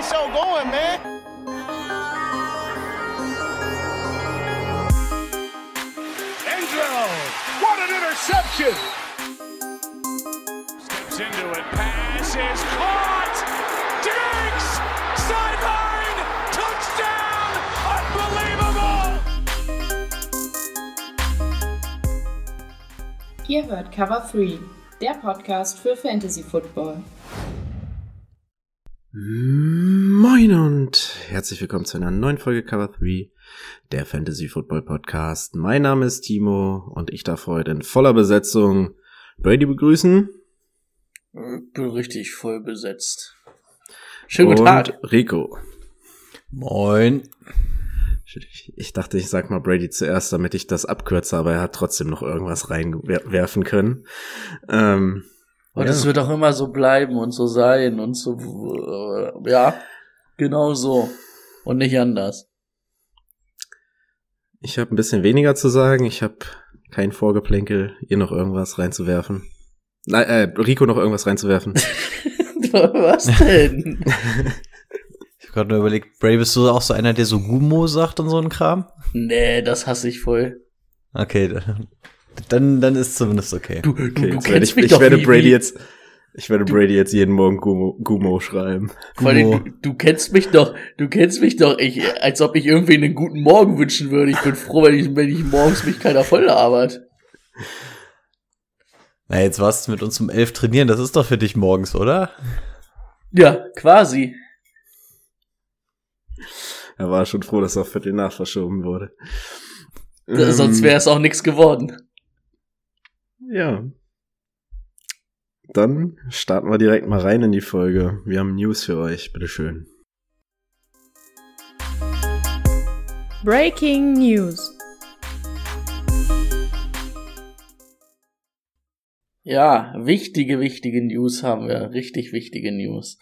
the show going, man. Angelo, what an interception! Steps into it, pass is caught! Diggs! Sideline! Touchdown! Unbelievable! Ihr hört Cover 3, der Podcast für Fantasy Football. Mm. Moin und herzlich willkommen zu einer neuen Folge Cover 3, der Fantasy Football Podcast. Mein Name ist Timo und ich darf heute in voller Besetzung Brady begrüßen. Bin richtig voll besetzt. Schönen guten und Tag. Rico. Moin. Ich- dachte, ich sag mal Brady zuerst, damit ich das abkürze, aber er hat trotzdem noch irgendwas reinwerfen können. Ähm, Und ja. es wird auch immer so bleiben und so sein und so, äh, ja, genau so. Und nicht anders. Ich habe ein bisschen weniger zu sagen. Ich habe kein Vorgeplänkel, ihr noch irgendwas reinzuwerfen. Nein, äh, Rico noch irgendwas reinzuwerfen. Was denn? Ich habe gerade nur überlegt, Bray, bist du auch so einer, der so Gumo sagt und so ein Kram? nee, das hasse ich voll. Okay, dann- dann, ist zumindest okay. Du, du, Okay, du werde kennst ich, mich ich doch werde wie, Brady wie, jetzt, ich werde Brady jetzt jeden Morgen Gumo, Gumo schreiben. vor allem, Gumo. du, du kennst mich doch, du kennst mich doch, ich, als ob ich irgendwie einen guten Morgen wünschen würde. Ich bin froh, wenn ich, wenn ich morgens mich keiner voll labert. Na, jetzt warst du mit uns um elf trainieren, das ist doch für dich morgens, oder? Ja, quasi. Er war schon froh, dass er auf Viertel nach verschoben wurde. Da- Sonst Ähm, wäre es auch nichts geworden. Ja. Dann starten wir direkt mal rein in die Folge. Wir haben News für euch. Bitteschön. Breaking News. Ja, wichtige, wichtige News haben wir. Richtig wichtige News.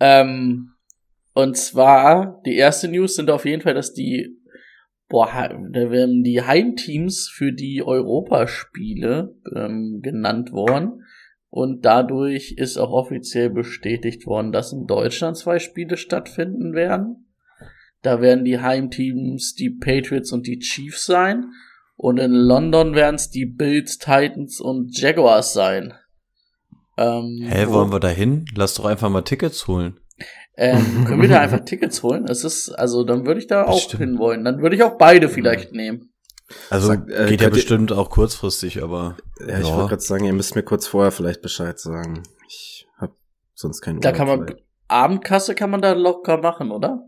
Ähm, und zwar, die erste News sind auf jeden Fall, dass die, boah, da werden die Heimteams für die Europaspiele ähm, genannt worden. Und dadurch ist auch offiziell bestätigt worden, dass in Deutschland zwei Spiele stattfinden werden. Da werden die Heimteams die Patriots und die Chiefs sein. Und in London werden es die Bills, Titans und Jaguars sein. Ähm, Hä, wo- wollen wir da hin? Lass doch einfach mal Tickets holen. ähm, können wir da einfach Tickets holen? Es ist, also dann würde ich da auch Bestimmt. hinwollen. Dann würde ich auch beide vielleicht nehmen. Also Sag, äh, geht ja könnt ihr- bestimmt auch kurzfristig, aber Ja, ich wollte gerade sagen, ihr müsst mir kurz vorher vielleicht Bescheid sagen. Ich hab sonst keinen Da Urlaub kann man, vielleicht. Abendkasse kann man da locker machen, oder?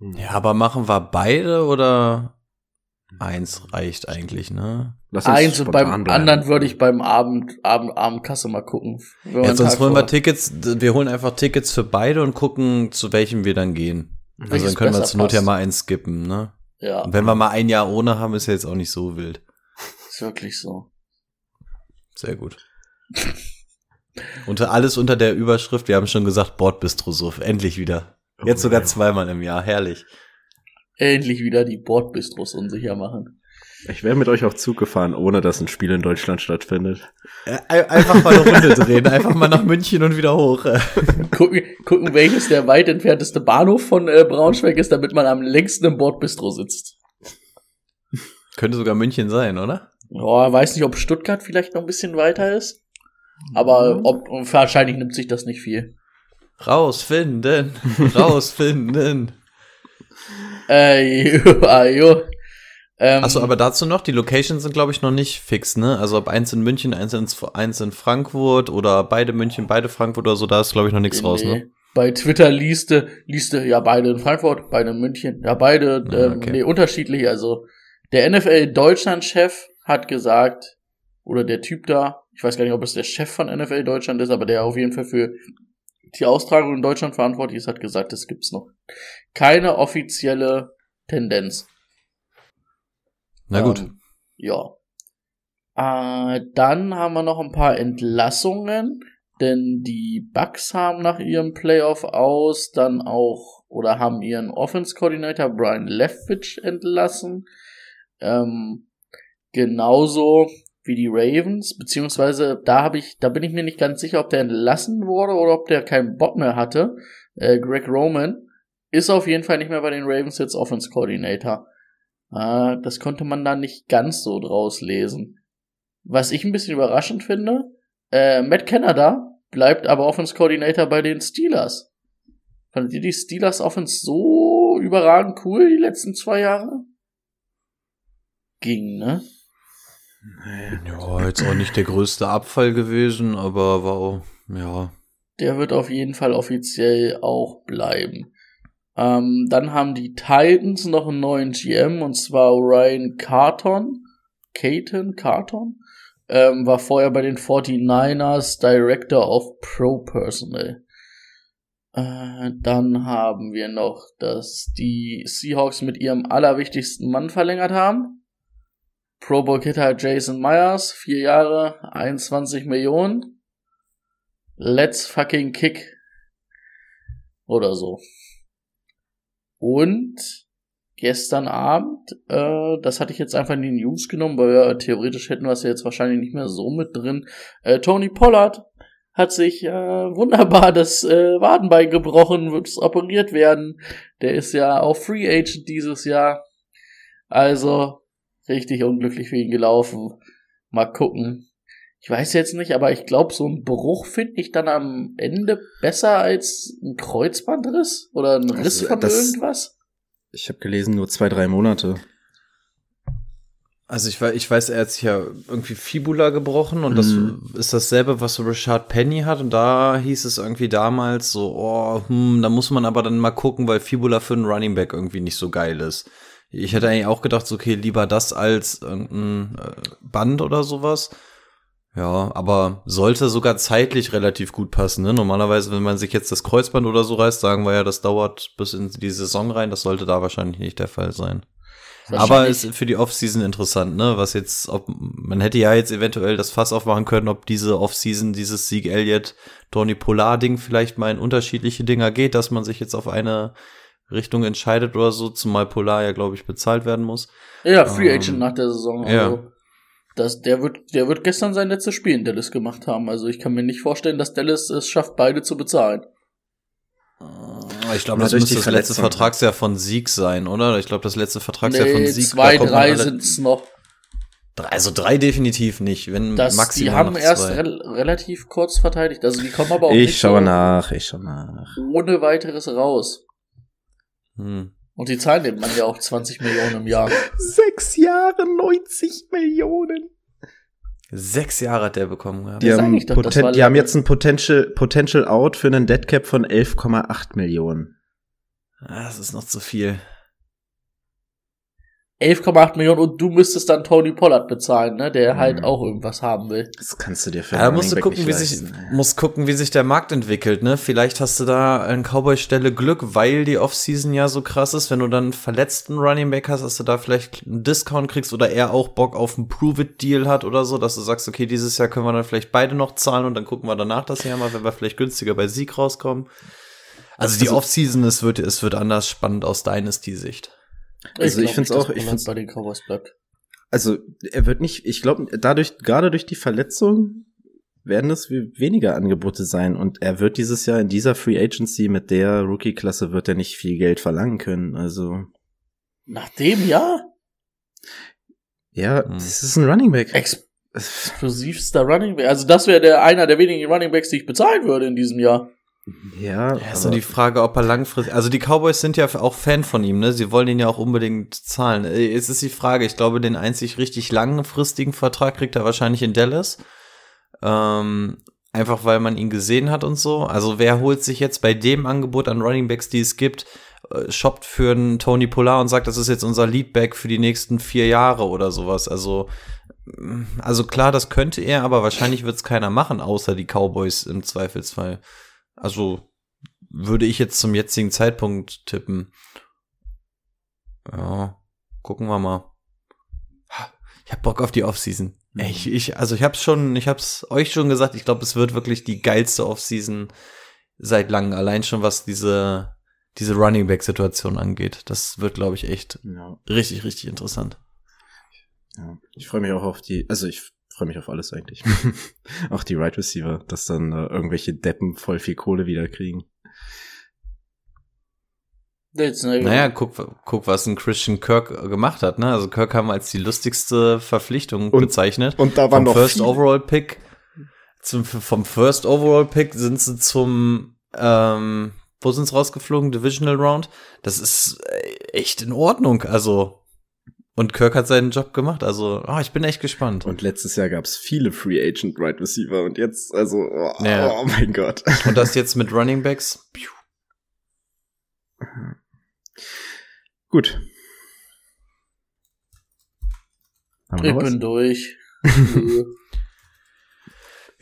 ja, aber machen wir beide oder eins reicht eigentlich, ne? Lass uns Eins und beim bleiben. anderen würde ich beim Abend, Abend, Abendkasse mal gucken. Ja, sonst Tag holen wir Tickets, wir holen einfach Tickets für beide und gucken, zu welchem wir dann gehen. Also Welches dann können wir zur Not ja mal eins skippen, ne? Ja, Und wenn wir mal ein Jahr ohne haben, ist ja jetzt auch nicht so wild. ist wirklich so. Sehr gut. unter alles unter der Überschrift, wir haben schon gesagt, Bordbistro-Suff, endlich wieder. Jetzt Oh, sogar zweimal im Jahr, herrlich. Endlich wieder die Bordbistros unsicher machen. Ich wäre mit euch auf Zug gefahren, ohne dass ein Spiel in Deutschland stattfindet. Äh, Einfach mal eine Runde drehen, einfach mal nach München und wieder hoch. Gucken, gucken, welches der weit entfernteste Bahnhof von äh, Braunschweig ist, damit man am längsten im Bordbistro sitzt. Könnte sogar München sein, oder? Ja, weiß nicht, ob Stuttgart vielleicht noch ein bisschen weiter ist. Aber ob, wahrscheinlich nimmt sich das nicht viel. Rausfinden, rausfinden. Äh, jo, jo. Ähm, Achso, aber dazu noch, die Locations sind, glaube ich, noch nicht fix, ne? Also ob eins in München, eins in, eins in Frankfurt oder beide München, beide Frankfurt oder so, da ist, glaube ich, noch nichts raus, nee. ne? Bei Twitter lieste, lieste, ja, beide in Frankfurt, beide in München, ja, beide, Ah, ähm, okay. nee, unterschiedlich. Also, der NFL-Deutschland-Chef hat gesagt, oder der Typ da, ich weiß gar nicht, ob es der Chef von NFL Deutschland ist, aber der auf jeden Fall für die Austragung in Deutschland verantwortlich ist, hat gesagt, es gibt's noch keine offizielle Tendenz. Na gut. Ähm, ja. Äh, dann haben wir noch ein paar Entlassungen, denn die Bucks haben nach ihrem Playoff aus dann auch oder haben ihren Offense Coordinator Brian Leftwich entlassen. Ähm, genauso wie die Ravens, beziehungsweise da habe ich, da bin ich mir nicht ganz sicher, ob der entlassen wurde oder ob der keinen Bock mehr hatte. äh, Greg Roman, ist auf jeden Fall nicht mehr bei den Ravens jetzt Offense Coordinator. Äh, das konnte man da nicht ganz so draus lesen. Was ich ein bisschen überraschend finde, äh, Matt Canada bleibt aber Offense Coordinator bei den Steelers. Fandet ihr die Steelers Offense so überragend cool die letzten zwei Jahre? Ging, ne? Ja, jetzt auch nicht der größte Abfall gewesen, aber war auch, ja. Der wird auf jeden Fall offiziell auch bleiben. Ähm, dann haben die Titans noch einen neuen GM und zwar Ryan Carton. Caton Carton. Ähm, war vorher bei den 49ers Director of Pro Personnel. Äh, dann haben wir noch, dass die Seahawks mit ihrem allerwichtigsten Mann verlängert haben. Pro Bowl Hitter Jason Myers, vier Jahre, 21 Millionen. Let's fucking kick. Oder so. Und gestern Abend, äh, das hatte ich jetzt einfach in die News genommen, weil wir theoretisch hätten wir es ja jetzt wahrscheinlich nicht mehr so mit drin. Äh, Tony Pollard hat sich äh, wunderbar das äh, Wadenbein gebrochen, wird operiert werden. Der ist ja auch Free Agent dieses Jahr. Also richtig unglücklich für ihn gelaufen. Mal gucken. Ich weiß jetzt nicht, aber ich glaube, so ein Bruch finde ich dann am Ende besser als ein Kreuzbandriss oder ein Riss Also, von das- irgendwas. Ich habe gelesen, nur zwei, drei Monate. Also ich weiß, ich weiß, er hat sich ja irgendwie Fibula gebrochen und das Mhm. ist dasselbe, was so Richard Penny hat und da hieß es irgendwie damals so, oh, hm, da muss man aber dann mal gucken, weil Fibula für einen Running Back irgendwie nicht so geil ist. Ich hätte eigentlich auch gedacht, so, okay, lieber das als irgendein äh, Band oder sowas. Ja, aber sollte sogar zeitlich relativ gut passen. Ne? Normalerweise, wenn man sich jetzt das Kreuzband oder so reißt, sagen wir ja, das dauert bis in die Saison rein. Das sollte da wahrscheinlich nicht der Fall sein. Aber ist für die Offseason interessant, ne? Was jetzt, ob man hätte ja jetzt eventuell das Fass aufmachen können, ob diese Offseason, dieses Sieg Elliott, Tony Polar Ding vielleicht mal in unterschiedliche Dinger geht, dass man sich jetzt auf eine Richtung entscheidet oder so, zumal Polar ja, glaube ich, bezahlt werden muss. Ja, Free Ähm, Agent nach der Saison. ja. Das, der, wird, der wird gestern sein letztes Spiel in Dallas gemacht haben. Also ich kann mir nicht vorstellen, dass Dallas es schafft, beide zu bezahlen. Ich glaube, das müsste das letzte. Vertragsjahr von Sieg sein, oder? Ich glaube, das letzte Vertragsjahr von Nee, Sieg. zwei, drei alle- sind's noch. Also drei definitiv nicht, wenn Das, maximal die haben noch erst zwei. rel relativ kurz verteidigt. Also die kommen aber auch Ich nicht schaue nach, ich schaue nach. ohne weiteres raus. Hm. Und die zahlen dem Mann ja auch 20 Millionen im Jahr. Sechs Jahre, 90 Millionen. Sechs Jahre hat der bekommen gehabt. Die haben, doch, Poten die haben jetzt ein Potential, Potential Out für einen Deadcap von 11,8 Millionen. Ah, Das ist noch zu viel. 11,8 Millionen und du müsstest dann Tony Pollard bezahlen, ne? Der halt Mhm. auch irgendwas haben will. Das kannst du dir für Ja, musst du gucken, wie nicht sich, leisten. musst gucken, wie sich der Markt entwickelt, ne? Vielleicht hast du da an Cowboy-Stelle Glück, weil die Offseason ja so krass ist. Wenn du dann einen verletzten Running Back hast, dass du da vielleicht einen Discount kriegst oder er auch Bock auf einen Prove-It-Deal hat oder so, dass du sagst, okay, dieses Jahr können wir dann vielleicht beide noch zahlen und dann gucken wir danach das Jahr mal, wenn wir vielleicht günstiger bei Sieg rauskommen. Also die Also- Offseason, es wird, es wird anders spannend aus Dynasty-Sicht. Also ich find's nicht, dass auch- ich find's- bei den Cowboys bleibt. Also, er wird nicht, ich glaube, dadurch, gerade durch die Verletzung werden es we- weniger Angebote sein und er wird dieses Jahr in dieser Free Agency mit der Rookie-Klasse wird er nicht viel Geld verlangen können. Also, Nach dem Jahr? ja, Hm. das ist ein Running Back. Explosivster Running Back. Also das wäre der einer der wenigen Running Backs, die ich bezahlen würde in diesem Jahr. Ja, Ja, ist nur die Frage, ob er langfristig. Also die Cowboys sind ja auch Fan von ihm, ne? Sie wollen ihn ja auch unbedingt zahlen. Äh, Es ist die Frage, ich glaube, den einzig richtig langfristigen Vertrag kriegt er wahrscheinlich in Dallas. Ähm, einfach weil man ihn gesehen hat und so. Also wer holt sich jetzt bei dem Angebot an Running Backs, die es gibt, äh, shoppt für einen Tony Polar und sagt, das ist jetzt unser Leadback für die nächsten vier Jahre oder sowas. Also also klar, das könnte er, aber wahrscheinlich wird es keiner machen, außer die Cowboys im Zweifelsfall. Also würde ich jetzt zum jetzigen Zeitpunkt tippen. Ja, gucken wir mal. Ich hab Bock auf die Offseason. Mhm. Ich, ich, also ich hab's schon, ich hab's euch schon gesagt, ich glaube, es wird wirklich die geilste Offseason seit langem. Allein schon was diese, diese Running Back Situation angeht. Das wird, glaube ich, echt ja, richtig, richtig interessant. ja. Ich freue mich auch auf die, also ich freue mich auf alles eigentlich. auch die Right Receiver, dass dann äh, irgendwelche Deppen voll viel Kohle wieder kriegen. Naja, guck, guck, was ein Christian Kirk gemacht hat. Ne? Also Kirk haben wir als die lustigste Verpflichtung Und- bezeichnet. und da waren vom noch First viele- Overall Pick zum, vom First Overall Pick sind sie zum ähm, wo sind sie rausgeflogen? Divisional Round. Das ist äh, echt in Ordnung. Also und Kirk hat seinen Job gemacht. Also ah, ich bin echt gespannt. Und letztes Jahr gab es viele Free Agent Right Receiver und jetzt, also, oh, Ja. oh mein Gott. Und das jetzt mit Running Backs. Piu. Gut. Ich bin durch.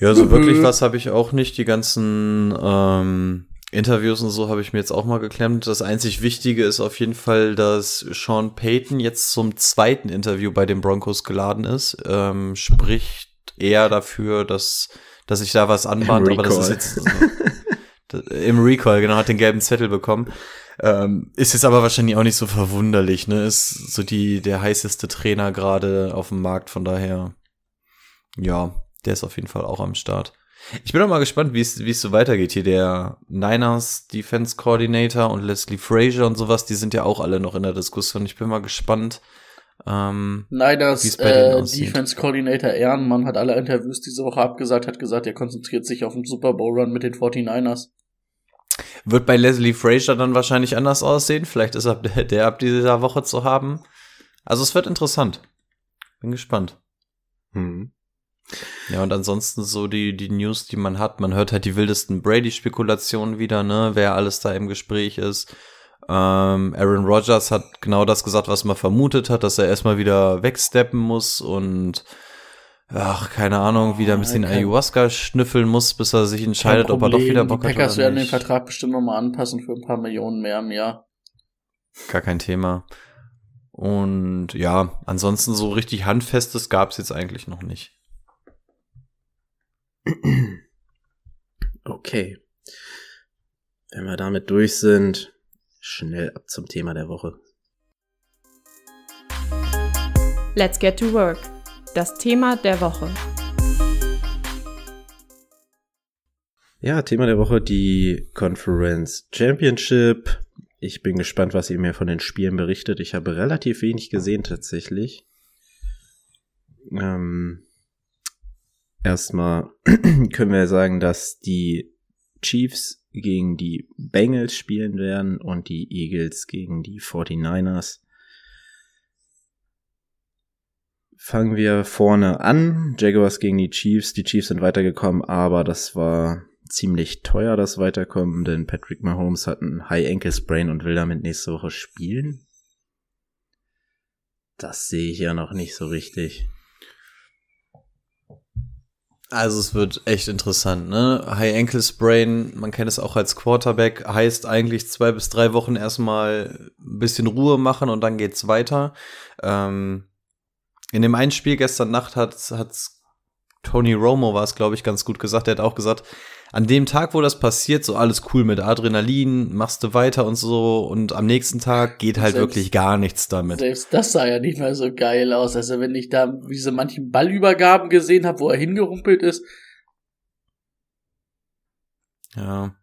Ja, so wirklich was habe ich auch nicht. Die ganzen ähm, Interviews und so habe ich mir jetzt auch mal geklemmt. Das einzig Wichtige ist auf jeden Fall, dass Sean Payton jetzt zum zweiten Interview bei den Broncos geladen ist. Ähm, spricht eher dafür, dass, dass sich da was anbahnt, aber das ist jetzt das- im Recall, genau, hat den gelben Zettel bekommen. Ähm, ist jetzt aber wahrscheinlich auch nicht so verwunderlich, ne? Ist so die, der heißeste Trainer gerade auf dem Markt, von daher, ja, der ist auf jeden Fall auch am Start. Ich bin auch mal gespannt, wie es wie es so weitergeht hier. Der Niners Defense Coordinator und Leslie Frazier und sowas, die sind ja auch alle noch in der Diskussion. Ich bin mal gespannt. Ähm, Niners äh. Defense Coordinator Ehrenmann hat alle Interviews diese Woche abgesagt, hat gesagt, er konzentriert sich auf den Super Bowl Run mit den 49ers. wird bei Leslie Frazier dann wahrscheinlich anders aussehen. Vielleicht ist ab der, der ab dieser Woche zu haben. Also es wird interessant. Bin gespannt. Hm. Ja, und ansonsten so die, die News, die man hat. Man hört halt die wildesten Brady-Spekulationen wieder, ne, wer alles da im Gespräch ist. Ähm, Aaron Rodgers hat genau das gesagt, was man vermutet hat, dass er erstmal wieder wegsteppen muss und ach, keine Ahnung, wieder ein bisschen kein- Ayahuasca schnüffeln muss, bis er sich entscheidet, ob er doch wieder Bock Die hat Packers oder werden den. Vertrag bestimmt nochmal anpassen für ein paar Millionen mehr im Jahr. Gar kein Thema. Und ja, ansonsten so richtig Handfestes gab's jetzt eigentlich noch nicht. Okay. Wenn wir damit durch sind, schnell ab zum Thema der Woche. Let's get to work. Das Thema der Woche. Ja, Thema der Woche die Conference Championship. Ich bin gespannt, was ihr mir von den Spielen berichtet. Ich habe relativ wenig gesehen tatsächlich. Ähm, erstmal können wir sagen, dass die Chiefs gegen die Bengals spielen werden und die Eagles gegen die 49ers. Fangen wir vorne an. Jaguars gegen die Chiefs. Die Chiefs sind weitergekommen, aber das war ziemlich teuer, das Weiterkommen, denn Patrick Mahomes hat ein High Ankle Sprain und will damit nächste Woche spielen. Das sehe ich ja noch nicht so richtig. Also es wird echt interessant, ne? High Ankle Sprain, man kennt es auch als Quarterback, heißt eigentlich zwei bis drei Wochen erstmal ein bisschen Ruhe machen und dann geht's weiter. Ähm, in dem einen Spiel gestern Nacht hat, hat Tony Romo war es, glaube ich, ganz gut gesagt. Er hat auch gesagt, an dem Tag, wo das passiert, so alles cool mit Adrenalin, machst du weiter und so und am nächsten Tag geht halt Selbst- wirklich gar nichts damit. Selbst das sah ja nicht mehr so geil aus. Also wenn ich da diese manchen Ballübergaben gesehen habe, wo er hingerumpelt ist, Ja.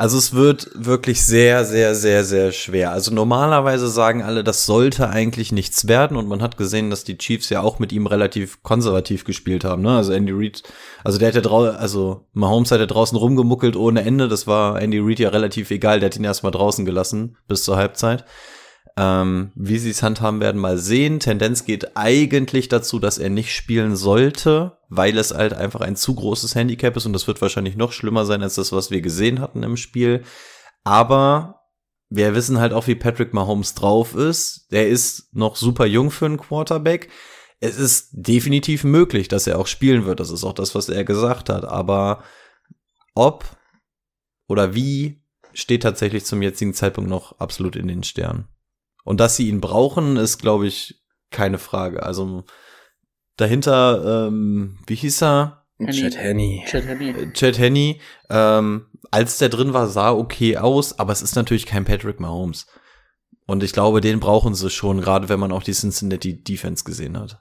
Also es wird wirklich sehr, sehr, sehr, sehr schwer. Also normalerweise sagen alle, das sollte eigentlich nichts werden und man hat gesehen, dass die Chiefs ja auch mit ihm relativ konservativ gespielt haben. Ne? Also Andy Reid, also der hat ja draußen, also Mahomes hat ja draußen rumgemuckelt ohne Ende. Das war Andy Reid ja relativ egal. Der hat ihn erstmal draußen gelassen bis zur Halbzeit. Ähm, wie sie es handhaben werden, mal sehen. Tendenz geht eigentlich dazu, dass er nicht spielen sollte, weil es halt einfach ein zu großes Handicap ist und das wird wahrscheinlich noch schlimmer sein als das, was wir gesehen hatten im Spiel. Aber wir wissen halt auch, wie Patrick Mahomes drauf ist. Der ist noch super jung für einen Quarterback. Es ist definitiv möglich, dass er auch spielen wird. Das ist auch das, was er gesagt hat. Aber ob oder wie steht tatsächlich zum jetzigen Zeitpunkt noch absolut in den Sternen. Und dass sie ihn brauchen, ist, glaube ich, keine Frage. Also dahinter, ähm, wie hieß er? Henny. Chad Henney. Chad Henney. Äh, Chad Henney, ähm, als der drin war, sah okay aus, aber es ist natürlich kein Patrick Mahomes. Und ich glaube, den brauchen sie schon, gerade wenn man auch die Cincinnati Defense gesehen hat.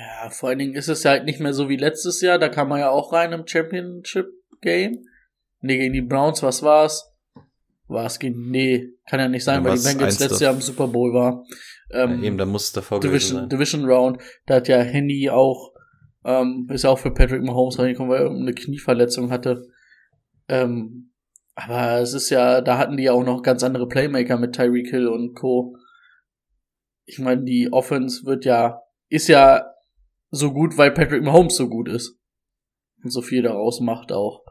Ja, vor allen Dingen ist es ja halt nicht mehr so wie letztes Jahr. Da kam man ja auch rein im Championship Game. Nee, gegen die Browns, was war's? War es gegen, nee, kann ja nicht sein, Dann weil die Bengals letztes Jahr im Super Bowl war. Ähm, Ja, eben, da muss es davor Division, sein. Division Round, da hat ja Henny auch, ähm, ist ja auch für Patrick Mahomes reingekommen, weil er eine Knieverletzung hatte. Ähm, aber es ist ja, da hatten die ja auch noch ganz andere Playmaker mit Tyreek Hill und Co. Ich meine, die Offense wird ja, ist ja so gut, weil Patrick Mahomes so gut ist. Und so viel daraus macht auch.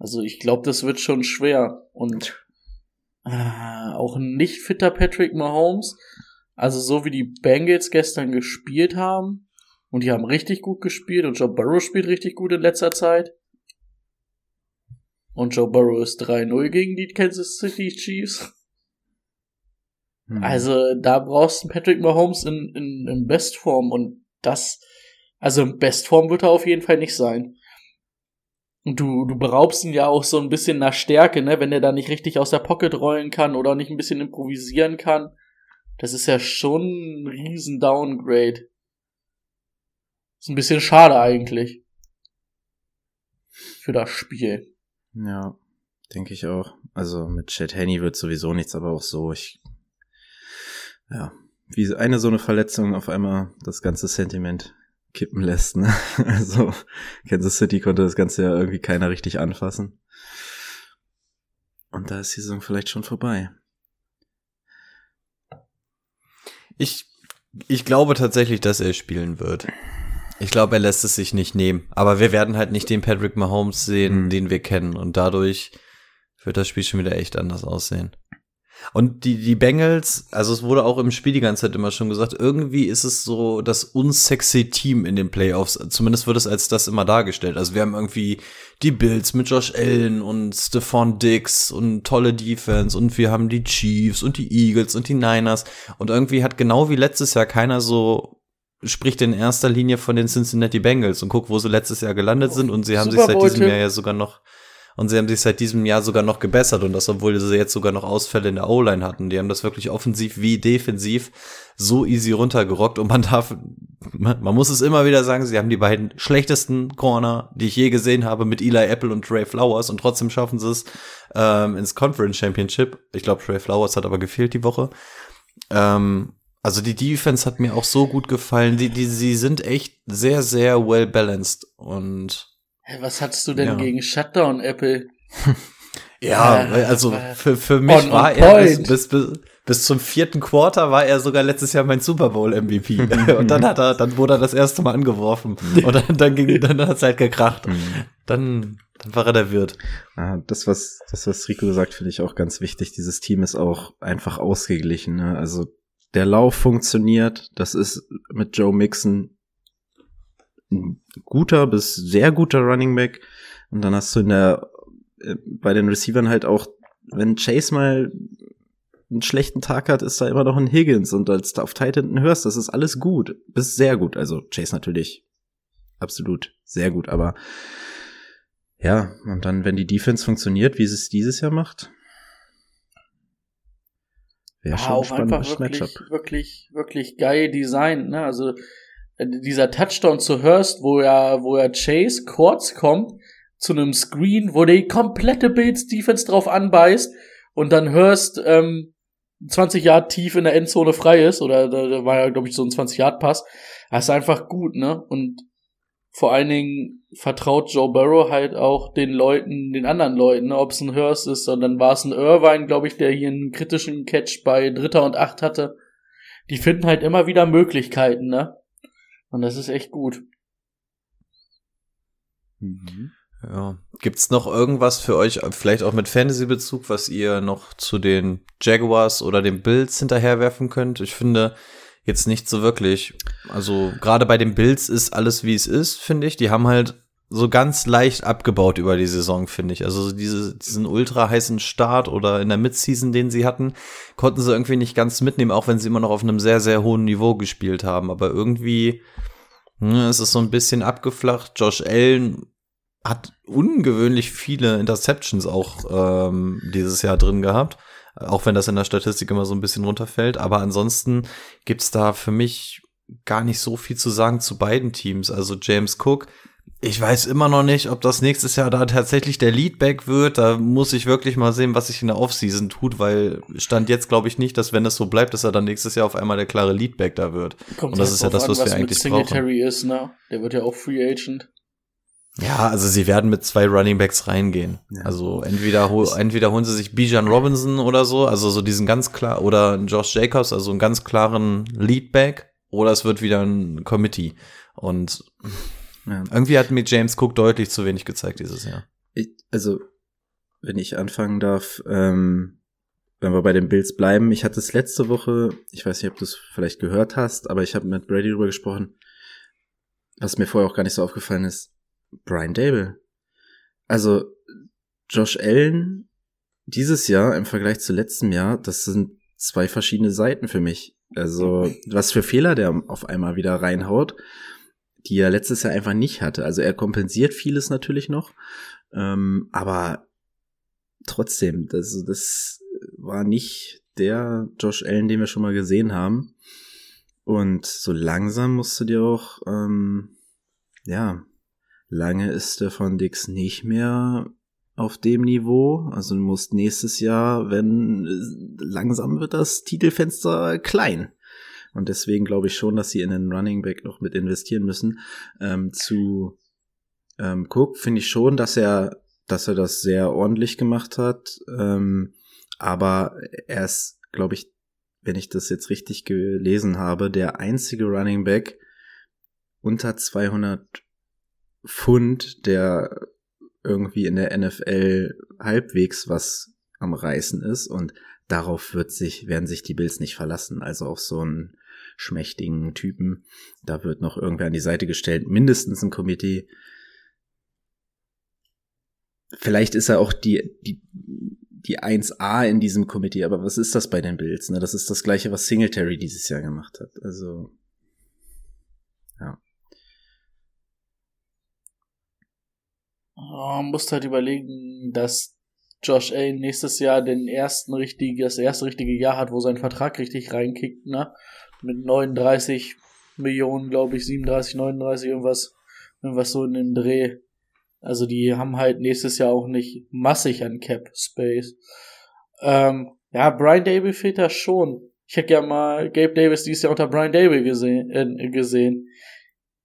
Also ich glaube, das wird schon schwer. Und äh, auch ein nicht fitter Patrick Mahomes. Also so wie die Bengals gestern gespielt haben. Und die haben richtig gut gespielt. Und Joe Burrow spielt richtig gut in letzter Zeit. Und Joe Burrow ist 3-0 gegen die Kansas City Chiefs. Hm. Also da brauchst du Patrick Mahomes in, in, in Bestform und das, also in Bestform wird er auf jeden Fall nicht sein. Du, du beraubst ihn ja auch so ein bisschen nach Stärke, ne, wenn er da nicht richtig aus der Pocket rollen kann oder nicht ein bisschen improvisieren kann. Das ist ja schon ein riesen Downgrade. Ist ein bisschen schade eigentlich. Für das Spiel. Ja, denke ich auch. Also mit Chad Henney wird sowieso nichts, aber auch so, ich, ja, wie eine so eine Verletzung auf einmal das ganze Sentiment kippen lässt, ne? Also Kansas City konnte das Ganze ja irgendwie keiner richtig anfassen. Und da ist die Saison vielleicht schon vorbei. Ich, ich glaube tatsächlich, dass er spielen wird. Ich glaube, er lässt es sich nicht nehmen. Aber wir werden halt nicht den Patrick Mahomes sehen, Mhm. den wir kennen. Und dadurch wird das Spiel schon wieder echt anders aussehen. Und die, die Bengals, also es wurde auch im Spiel die ganze Zeit immer schon gesagt, irgendwie ist es so das unsexy Team in den Playoffs. Zumindest wird es als das immer dargestellt. Also wir haben irgendwie die Bills mit Josh Allen und Stephon Diggs und tolle Defense und wir haben die Chiefs und die Eagles und die Niners. Und irgendwie hat genau wie letztes Jahr keiner so spricht in erster Linie von den Cincinnati Bengals und guckt, wo sie letztes Jahr gelandet sind und sie haben sich seit diesem. Jahr ja sogar noch und sie haben sich seit diesem Jahr sogar noch gebessert und das, obwohl sie jetzt sogar noch Ausfälle in der O-Line hatten. Die haben das wirklich offensiv wie defensiv so easy runtergerockt und man darf, man muss es immer wieder sagen, sie haben die beiden schlechtesten Corner, die ich je gesehen habe, mit Eli Apple und Trey Flowers und trotzdem schaffen sie es ähm, ins Conference Championship. Ich glaube, Trey Flowers hat aber gefehlt die Woche. Ähm, also die Defense hat mir auch so gut gefallen. Die, die, sie sind echt sehr, sehr well balanced und Was hattest du denn Ja. gegen Shutdown, Apple? Ja, Äh, weil also äh, für, für mich on- war on er bis, bis, bis, bis zum vierten Quarter war er sogar letztes Jahr mein Super Bowl MVP. und dann hat er, dann wurde er das erste Mal angeworfen. Und dann, dann ging, dann hat's halt gekracht. Dann, dann war er der Wirt. Ah, das, was, das, was Rico sagt, finde ich auch ganz wichtig. Dieses Team ist auch einfach ausgeglichen. Ne? Also der Lauf funktioniert. Das ist mit Joe Mixon ein guter bis sehr guter Running Back. Und dann hast du in der, äh, bei den Receivern halt auch, wenn Chase mal einen schlechten Tag hat, ist da immer noch ein Higgins. Und als du auf Titan hörst, das ist alles gut. Bis sehr gut. Also Chase natürlich absolut sehr gut, aber ja, und dann, wenn die Defense funktioniert, wie sie es dieses Jahr macht, wäre Ja, schon ein auch einfach spannendes wirklich, Matchup. wirklich, wirklich geil designt, ne? Also dieser Touchdown zu Hurst, wo ja, wo ja Chase kurz kommt zu einem Screen, wo die komplette Bills Defense drauf anbeißt und dann Hurst ähm, 20 Yard tief in der Endzone frei ist oder da, da war ja glaube ich so ein 20 Yard Pass. Das ist einfach gut, ne? Und vor allen Dingen vertraut Joe Burrow halt auch den Leuten, den anderen Leuten, ne? ob es ein Hurst ist, und dann war es ein Irvine, glaube ich, der hier einen kritischen Catch bei Dritter und Acht hatte. Die finden halt immer wieder Möglichkeiten, ne? Und das ist echt gut. Ja. Gibt's noch irgendwas für euch, vielleicht auch mit Fantasy-Bezug, was ihr noch zu den Jaguars oder den Bills hinterherwerfen könnt? Ich finde jetzt nicht so wirklich. Also gerade bei den Bills ist alles wie es ist, finde ich. Die haben halt so ganz leicht abgebaut über die Saison, finde ich. Also so diese, diesen ultra heißen Start oder in der Midseason, den sie hatten, konnten sie irgendwie nicht ganz mitnehmen, auch wenn sie immer noch auf einem sehr, sehr hohen Niveau gespielt haben. Aber irgendwie es ist so ein bisschen abgeflacht. Josh Allen hat ungewöhnlich viele Interceptions auch ähm, dieses Jahr drin gehabt. Auch wenn das in der Statistik immer so ein bisschen runterfällt. Aber ansonsten gibt's da für mich gar nicht so viel zu sagen zu beiden Teams. Also James Cook Ich weiß immer noch nicht, ob das nächstes Jahr da tatsächlich der Leadback wird. Da muss ich wirklich mal sehen, was sich in der Offseason tut, weil stand jetzt glaube ich nicht, dass wenn es so bleibt, dass er dann nächstes Jahr auf einmal der klare Leadback da wird. Kommt Und das halt ist ja das, was an, wir eigentlich mit brauchen. Singletary ist, ne? Der wird ja auch Free Agent. Ja, also sie werden mit zwei Running Backs reingehen. Ja. Also entweder, hol, entweder holen sie sich Bijan Robinson oder so, also so diesen ganz klar, oder Josh Jacobs, also einen ganz klaren Leadback, oder es wird wieder ein Committee. Und Ja. irgendwie hat mir James Cook deutlich zu wenig gezeigt dieses Jahr. Ich, also, wenn ich anfangen darf, ähm, wenn wir bei den Bills bleiben, ich hatte es letzte Woche, ich weiß nicht, ob du es vielleicht gehört hast, aber ich habe mit Brady darüber gesprochen, was mir vorher auch gar nicht so aufgefallen ist. Brian Dable. Also, Josh Allen dieses Jahr im Vergleich zu letztem Jahr, das sind zwei verschiedene Seiten für mich. Also, was für Fehler der auf einmal wieder reinhaut, die er letztes Jahr einfach nicht hatte. Also er kompensiert vieles natürlich noch, ähm, aber trotzdem, das, das war nicht der Josh Allen, den wir schon mal gesehen haben. Und so langsam musst du dir auch, ähm, ja, lange ist der von Dix nicht mehr auf dem Niveau. Also du musst nächstes Jahr, wenn langsam wird das Titelfenster klein. Und deswegen glaube ich schon, dass sie in den Running Back noch mit investieren müssen. Ähm, zu ähm, Cook finde ich schon, dass er, dass er das sehr ordentlich gemacht hat. Ähm, aber er ist, glaube ich, wenn ich das jetzt richtig gelesen habe, der einzige Running Back unter 200 Pfund, der irgendwie in der NFL halbwegs was am Reißen ist und darauf wird sich, werden sich die Bills nicht verlassen. Also auf so einen schmächtigen Typen. Da wird noch irgendwer an die Seite gestellt, mindestens ein Komitee. Vielleicht ist er auch die, die, die 1A in diesem Komitee, aber was ist das bei den Bills? Ne? Das ist das gleiche, was Singletary dieses Jahr gemacht hat. Also, ja. Oh, man muss halt überlegen, dass Josh Allen nächstes Jahr den ersten richtigen, das erste richtige Jahr hat, wo sein Vertrag richtig reinkickt, ne? Mit 39 Millionen, glaube ich, 37, 39, irgendwas, irgendwas so in dem Dreh. Also die haben halt nächstes Jahr auch nicht massig an Cap Space. Ähm, ja, Brian Dable fehlt da schon. Ich hätte ja mal Gabe Davis dieses Jahr unter Brian Dable gesehen, äh, gesehen.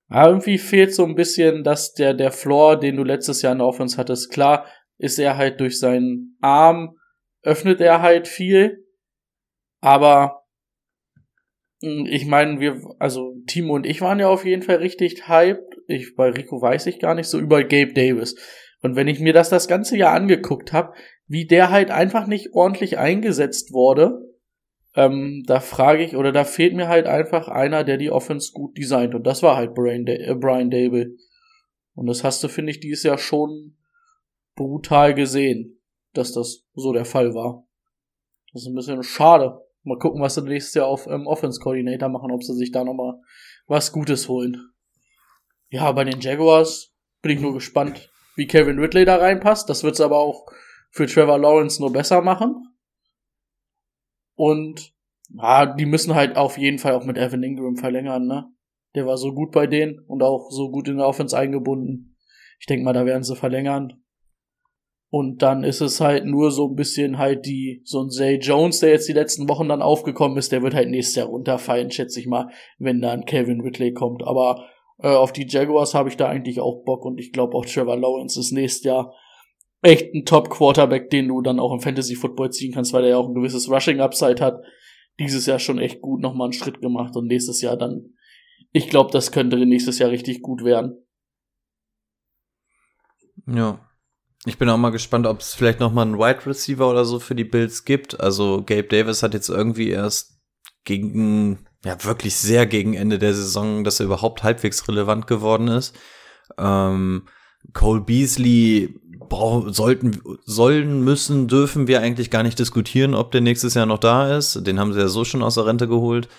Aber irgendwie fehlt so ein bisschen, dass der, der Floor, den du letztes Jahr in der Offense hattest, klar, ist er halt durch seinen Arm, öffnet er halt viel. Aber mh, ich meine, wir, also Timo und ich waren ja auf jeden Fall richtig hyped. Ich, bei Rico weiß ich gar nicht so über Gabe Davis. Und wenn ich mir das das ganze Jahr angeguckt habe, wie der halt einfach nicht ordentlich eingesetzt wurde, ähm, da frage ich, oder da fehlt mir halt einfach einer, der die Offense gut designt. Und das war halt Brian, da äh, Brian Dable. Und das hast du, finde ich, dieses Jahr schon brutal gesehen, dass das so der Fall war. Das ist ein bisschen schade. Mal gucken, was sie nächstes Jahr auf ähm, Offense Coordinator machen, ob sie sich da nochmal was Gutes holen. Ja, bei den Jaguars bin ich nur gespannt, wie Kevin Ridley da reinpasst. Das wird's aber auch für Trevor Lawrence nur besser machen. Und ja, die müssen halt auf jeden Fall auch mit Evan Ingram verlängern, ne? Der war so gut bei denen und auch so gut in der Offense eingebunden. Ich denke mal, da werden sie verlängern. Und dann ist es halt nur so ein bisschen halt die, so ein Zay Jones, der jetzt die letzten Wochen dann aufgekommen ist, der wird halt nächstes Jahr runterfallen, schätze ich mal, wenn dann Kevin Ridley kommt. Aber äh, auf die Jaguars habe ich da eigentlich auch Bock und ich glaube auch Trevor Lawrence ist nächstes Jahr echt ein Top-Quarterback, den du dann auch im Fantasy-Football ziehen kannst, weil er ja auch ein gewisses Rushing-Upside hat. Dieses Jahr schon echt gut nochmal einen Schritt gemacht und nächstes Jahr dann, ich glaube, das könnte nächstes Jahr richtig gut werden. Ja. Ich bin auch mal gespannt, ob es vielleicht noch mal einen Wide Receiver oder so für die Bills gibt. Also Gabe Davis hat jetzt irgendwie erst gegen, ja wirklich sehr gegen Ende der Saison, dass er überhaupt halbwegs relevant geworden ist. Ähm, Cole Beasley sollten, sollen, müssen, dürfen wir eigentlich gar nicht diskutieren, ob der nächstes Jahr noch da ist. Den haben sie ja so schon aus der Rente geholt.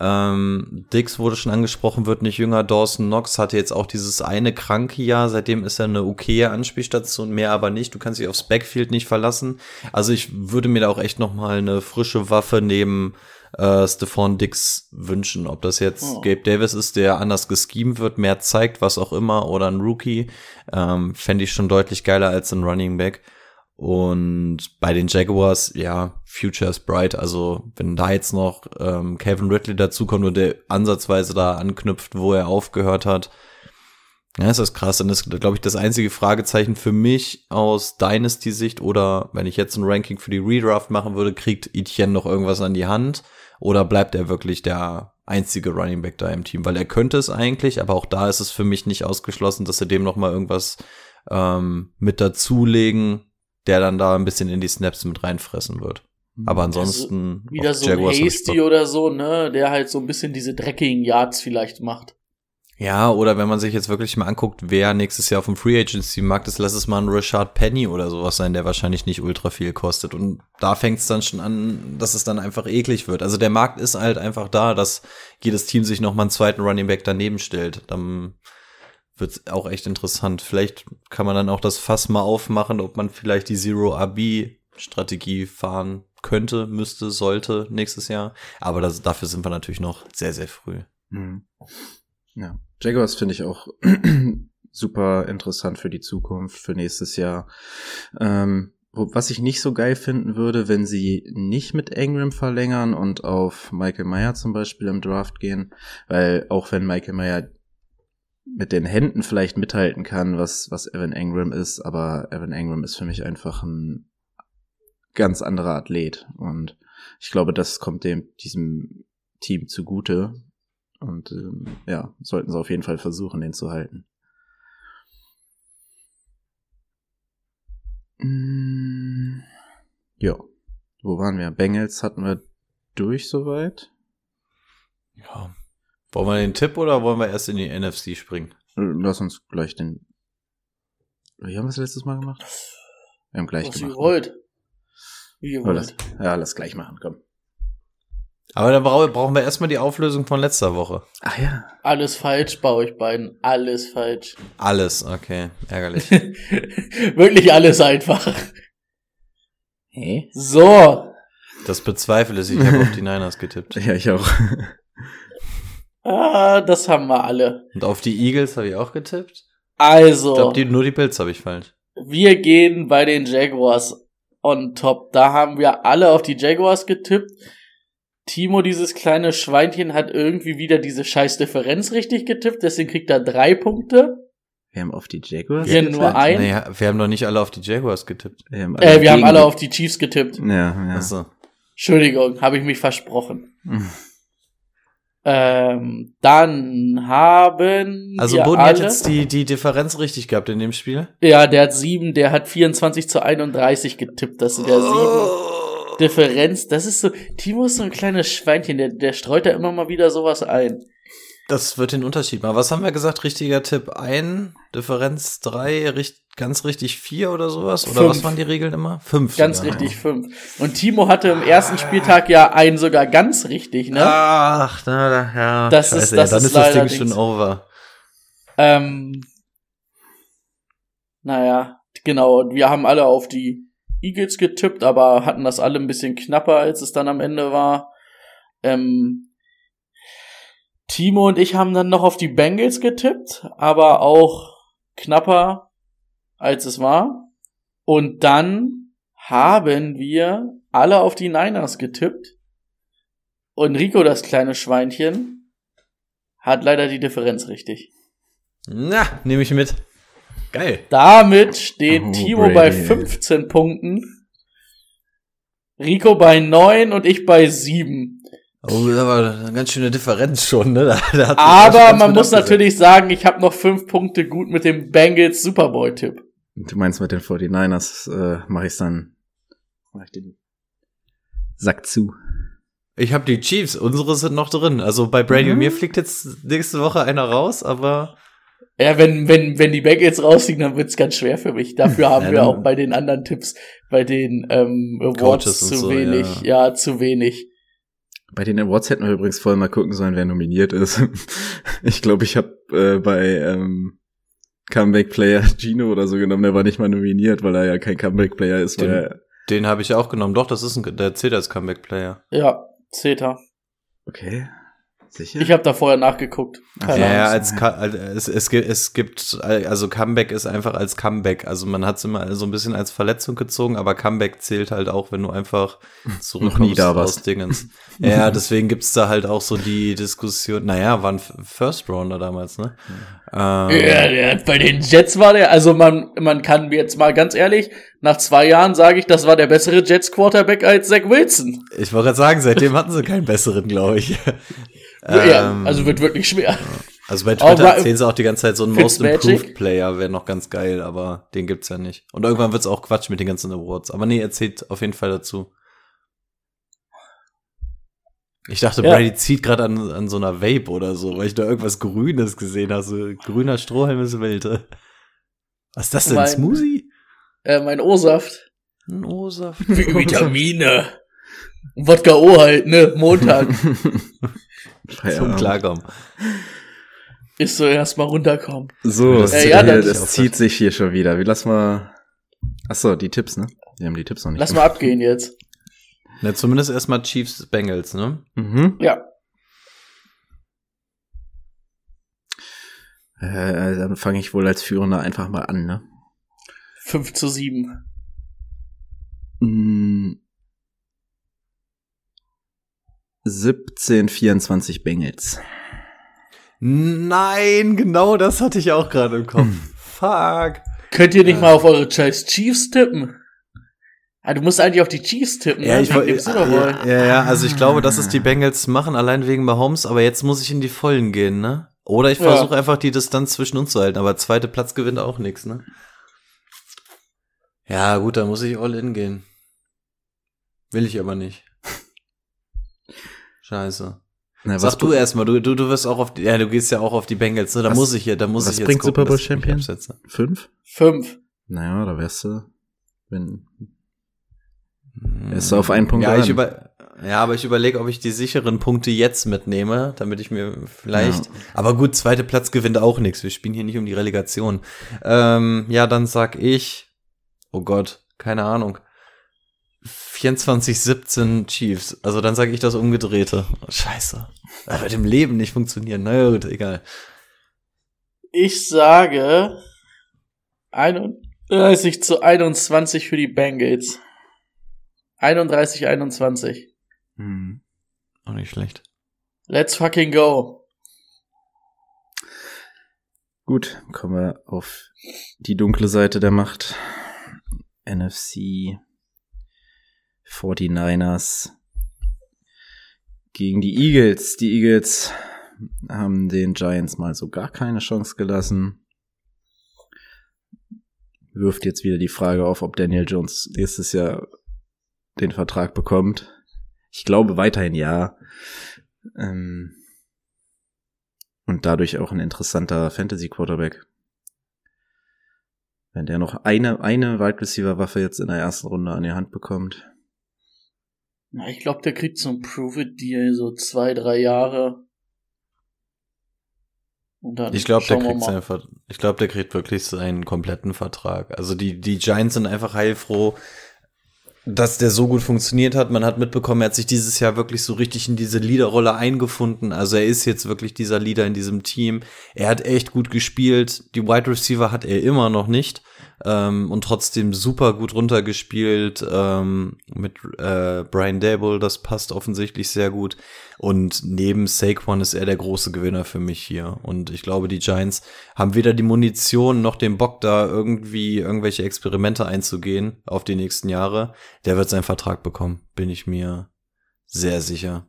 Ähm, Dix wurde schon angesprochen, wird nicht jünger. Dawson Knox hatte jetzt auch dieses eine kranke Jahr. Seitdem ist er eine okaye Anspielstation, mehr aber nicht. Du kannst dich aufs Backfield nicht verlassen. Also ich würde mir da auch echt noch mal eine frische Waffe neben äh, Stephon Dix wünschen. Ob das jetzt Oh. Gabe Davis ist, der anders geschemt wird, mehr zeigt, was auch immer, oder ein Rookie, ähm, fände ich schon deutlich geiler als ein Running Back. Und bei den Jaguars, ja, Future is bright. Also wenn da jetzt noch ähm, Kevin Ridley dazukommt und der ansatzweise da anknüpft, wo er aufgehört hat, ja, ist das krass. Das ist, glaube ich, das einzige Fragezeichen für mich aus Dynasty-Sicht oder wenn ich jetzt ein Ranking für die Redraft machen würde, kriegt Etienne noch irgendwas an die Hand oder bleibt er wirklich der einzige Running Back da im Team? Weil er könnte es eigentlich, aber auch da ist es für mich nicht ausgeschlossen, dass sie dem noch mal irgendwas ähm, mit dazulegen, der dann da ein bisschen in die Snaps mit reinfressen wird. Aber ansonsten Wieder auf so ein Jaguars ich Hasty oder so, ne, der halt so ein bisschen diese dreckigen Yards vielleicht macht. Ja, oder wenn man sich jetzt wirklich mal anguckt, wer nächstes Jahr auf dem Free Agency Markt ist, lass es mal ein Richard Penny oder sowas sein, der wahrscheinlich nicht ultra viel kostet. Und da fängt es dann schon an, dass es dann einfach eklig wird. Also der Markt ist halt einfach da, dass jedes Team sich noch mal einen zweiten Running Back daneben stellt. Dann wird's auch echt interessant. Vielleicht kann man dann auch das Fass mal aufmachen, ob man vielleicht die Zero RB Strategie fahren könnte, müsste, sollte nächstes Jahr. Aber das, dafür sind wir natürlich noch sehr, sehr früh. Mhm. Ja. Jaguars finde ich auch super interessant für die Zukunft, für nächstes Jahr. Ähm, was ich nicht so geil finden würde, wenn sie nicht mit Ingram verlängern und auf Michael Meyer zum Beispiel im Draft gehen, weil auch wenn Michael Meyer mit den Händen vielleicht mithalten kann, was, was Evan Ingram ist, aber Evan Ingram ist für mich einfach ein ganz anderer Athlet und ich glaube, das kommt dem, diesem Team zugute, und ähm, ja, sollten sie auf jeden Fall versuchen, den zu halten. Mm, ja, wo waren wir? Bengals hatten wir durch soweit. Ja. Wollen wir den Tipp oder wollen wir erst in die NFC springen? Lass uns gleich den. Wie haben wir es letztes Mal gemacht? Wir haben gleich Was ihr gemacht. ne? wollt. Wie ihr lass, wollt. ja, lass gleich machen, komm. Aber dann brau- brauchen wir erstmal die Auflösung von letzter Woche. Ach ja. Alles falsch bei euch beiden. Alles falsch. Alles, okay, ärgerlich. Wirklich alles einfach. Hä? So. Das bezweifle ich, ich habe auf die Niners getippt. Ja, ich auch. Ah, das haben wir alle. Und auf die Eagles habe ich auch getippt. Also. Ich glaube, die, nur die Bills habe ich falsch. Wir gehen bei den Jaguars on top. Da haben wir alle auf die Jaguars getippt. Timo, dieses kleine Schweinchen, hat irgendwie wieder diese scheiß Differenz richtig getippt, deswegen kriegt er drei Punkte. Wir haben auf die Jaguars. Wir getippt. nur ein. Naja, wir haben doch nicht alle auf die Jaguars getippt. Wir haben Äh, wir haben alle auf die Chiefs getippt. Ja, ja. Achso. Entschuldigung, habe ich mich versprochen. Hm. Ähm, dann haben Also Boden hat jetzt die, die Differenz richtig gehabt in dem Spiel. ja, der hat sieben, der hat 24 zu 31 getippt, dass der sieben Oh. Differenz, das ist so, Timo ist so ein kleines Schweinchen, der, der streut da immer mal wieder sowas ein. Das wird den Unterschied machen. Was haben wir gesagt? Richtiger Tipp ein, Differenz drei, richt, ganz richtig vier oder sowas? Oder Fünf. was waren die Regeln immer? Fünf. Ganz sogar. richtig, fünf. Und Timo hatte im ersten Spieltag ja einen sogar ganz richtig, ne? Ach, na, da, ja. Das ist- das ja, dann ist ist das Ding schon over. Ähm, naja, genau. Und wir haben alle auf die Eagles getippt, aber hatten das alle ein bisschen knapper, als es dann am Ende war. Ähm, Timo und ich haben dann noch auf die Bengals getippt, aber auch knapper, als es war. Und dann haben wir alle auf die Niners getippt. Und Rico, das kleine Schweinchen, hat leider die Differenz richtig. Na, nehme ich mit. Geil. Damit steht Oh, Timo bei Brady. 15 Punkten, Rico bei 9 und ich bei 7. Oh, das war eine ganz schöne Differenz schon, ne? Da, da Aber man muss abgesetzt. natürlich sagen, ich habe noch 5 Punkte gut mit dem Bengals Super Bowl Tipp. Du meinst mit den 49ers, äh, mache ich dann, mach ich den Sack zu. Ich habe die Chiefs, unsere sind noch drin. Also bei Brady Mhm. und mir fliegt jetzt nächste Woche einer raus, aber Ja, wenn, wenn, wenn die Bengals rausfliegen, dann wird's ganz schwer für mich. Dafür haben Ja, wir auch bei den anderen Tipps, bei den ähm, Awards zu so, wenig. Ja. zu wenig. Bei den Awards hätten wir übrigens vorher mal gucken sollen, wer nominiert ist. Ich glaube, ich habe äh, bei ähm, Comeback Player Gino oder so genommen. Der war nicht mal nominiert, weil er ja kein Comeback Player ist. Den- er, den habe ich auch genommen. Doch, das ist ein, der zählt als Comeback-Player. Ja, Zeta. Okay. Sicher? Ich habe da vorher nachgeguckt. Keine Ja, ja, als es, es, gibt, es gibt, also Comeback ist einfach als Comeback. Also man hat es immer so ein bisschen als Verletzung gezogen, aber Comeback zählt halt auch, wenn du einfach zurückkommst aus Dingens. Ja, deswegen gibt's da halt auch so die Diskussion, naja, war ein First Rounder damals, ne? Ähm, Ja, bei den Jets war der, also man, man kann jetzt mal ganz ehrlich, nach zwei Jahren sage ich, das war der bessere Jets Quarterback als Zach Wilson. ich wollte gerade sagen, seitdem hatten sie keinen besseren, glaube ich. Ja, Ähm, also wird wirklich schwer. Also bei Twitter erzählen sie auch die ganze Zeit so ein Most? Improved Player wäre noch ganz geil, aber den gibt's ja nicht. Und irgendwann wird's auch Quatsch mit den ganzen Awards. Aber nee, erzählt auf jeden Fall dazu. Ich dachte, Ja. Brady zieht gerade an, an so einer Vape oder so, weil ich da irgendwas Grünes gesehen habe. Grüner Strohhalm ist wild. Was ist das denn? Mein- Smoothie? Äh, mein O-Saft. Ein O-Saft. Vitamine. Wodka O halt, ne? Montag. Zum. Klarkommen. Ist so erstmal runterkommen. So, Das Äh, ja, hier, dann- das zieht sich hier schon wieder. Wir lassen mal. Achso, die Tipps, ne? Wir haben die Tipps noch nicht. Lass mal abgehen jetzt. Na, zumindest erstmal Chiefs Bengals, ne? Mhm. Ja. Äh, dann fange ich wohl als Führender einfach mal an, ne? 5 zu 7. Mm. 17, 24 Bengals. Nein, genau das hatte ich auch gerade im Kopf. Fuck. Könnt ihr nicht mal auf eure scheiß Chiefs tippen? Ah, du musst eigentlich auf die Chiefs tippen, Ja, ne? ich Bowl. Ja, ja, ja, also ich glaube, dass es die Bengals machen, allein wegen Mahomes, aber jetzt muss ich in die Vollen gehen, ne? Oder ich Ja. versuche einfach die Distanz zwischen uns zu halten, aber zweite Platz gewinnt auch nichts, ne? Ja, gut, dann muss ich all in gehen. Will ich aber nicht. Scheiße. Na, Sag du erstmal, du, du, du wirst auch auf die, ja, du gehst ja auch auf die Bengals, ne? Da Was- muss ich ja, da muss was ich jetzt bringt Super Bowl Champion? Fünf? 5. Naja, da wärst du, wenn, wärst du auf einen Punkt Ja, ich dran. über, ja, aber ich überlege, ob ich die sicheren Punkte jetzt mitnehme, damit ich mir vielleicht. Ja. Aber gut, zweite Platz gewinnt auch nichts. Wir spielen hier nicht um die Relegation. Ähm, ja, dann sag ich. Oh Gott, keine Ahnung. 24-17 Chiefs. Also dann sage ich das Umgedrehte. Scheiße. Das wird im Leben nicht funktionieren. Na ja, gut, egal. Ich sage 31 zu 21 für die Bengals. 31, 21. Hm. Auch nicht schlecht. Let's fucking go. Gut, kommen wir auf die dunkle Seite der Macht. NFC 49ers gegen die Eagles. Die Eagles haben den Giants mal so gar keine Chance gelassen. Wirft jetzt wieder die Frage auf, ob Daniel Jones nächstes Jahr den Vertrag bekommt. Ich glaube weiterhin ja. Ähm, und dadurch auch ein interessanter Fantasy Quarterback. Wenn der noch eine, eine Wide Receiver Waffe jetzt in der ersten Runde an die Hand bekommt. Na, ich glaube, der kriegt so ein Prove-It-Deal, so zwei, drei Jahre. Und dann Ich glaube, der kriegt seinen Ver ich glaube, der kriegt wirklich seinen kompletten Vertrag. Also die die Giants sind einfach heilfroh, dass der so gut funktioniert hat. Man hat mitbekommen, er hat sich dieses Jahr wirklich so richtig in diese Leaderrolle eingefunden. Also er ist jetzt wirklich dieser Leader in diesem Team. Er hat echt gut gespielt. Die Wide Receiver hat er immer noch nicht. Ähm, und trotzdem super gut runtergespielt ähm, mit äh, Brian Dable, das passt offensichtlich sehr gut. Und neben Saquon ist er der große Gewinner für mich hier. Und ich glaube, die Giants haben weder die Munition noch den Bock, da irgendwie irgendwelche Experimente einzugehen auf die nächsten Jahre. Der wird seinen Vertrag bekommen, bin ich mir sehr sicher.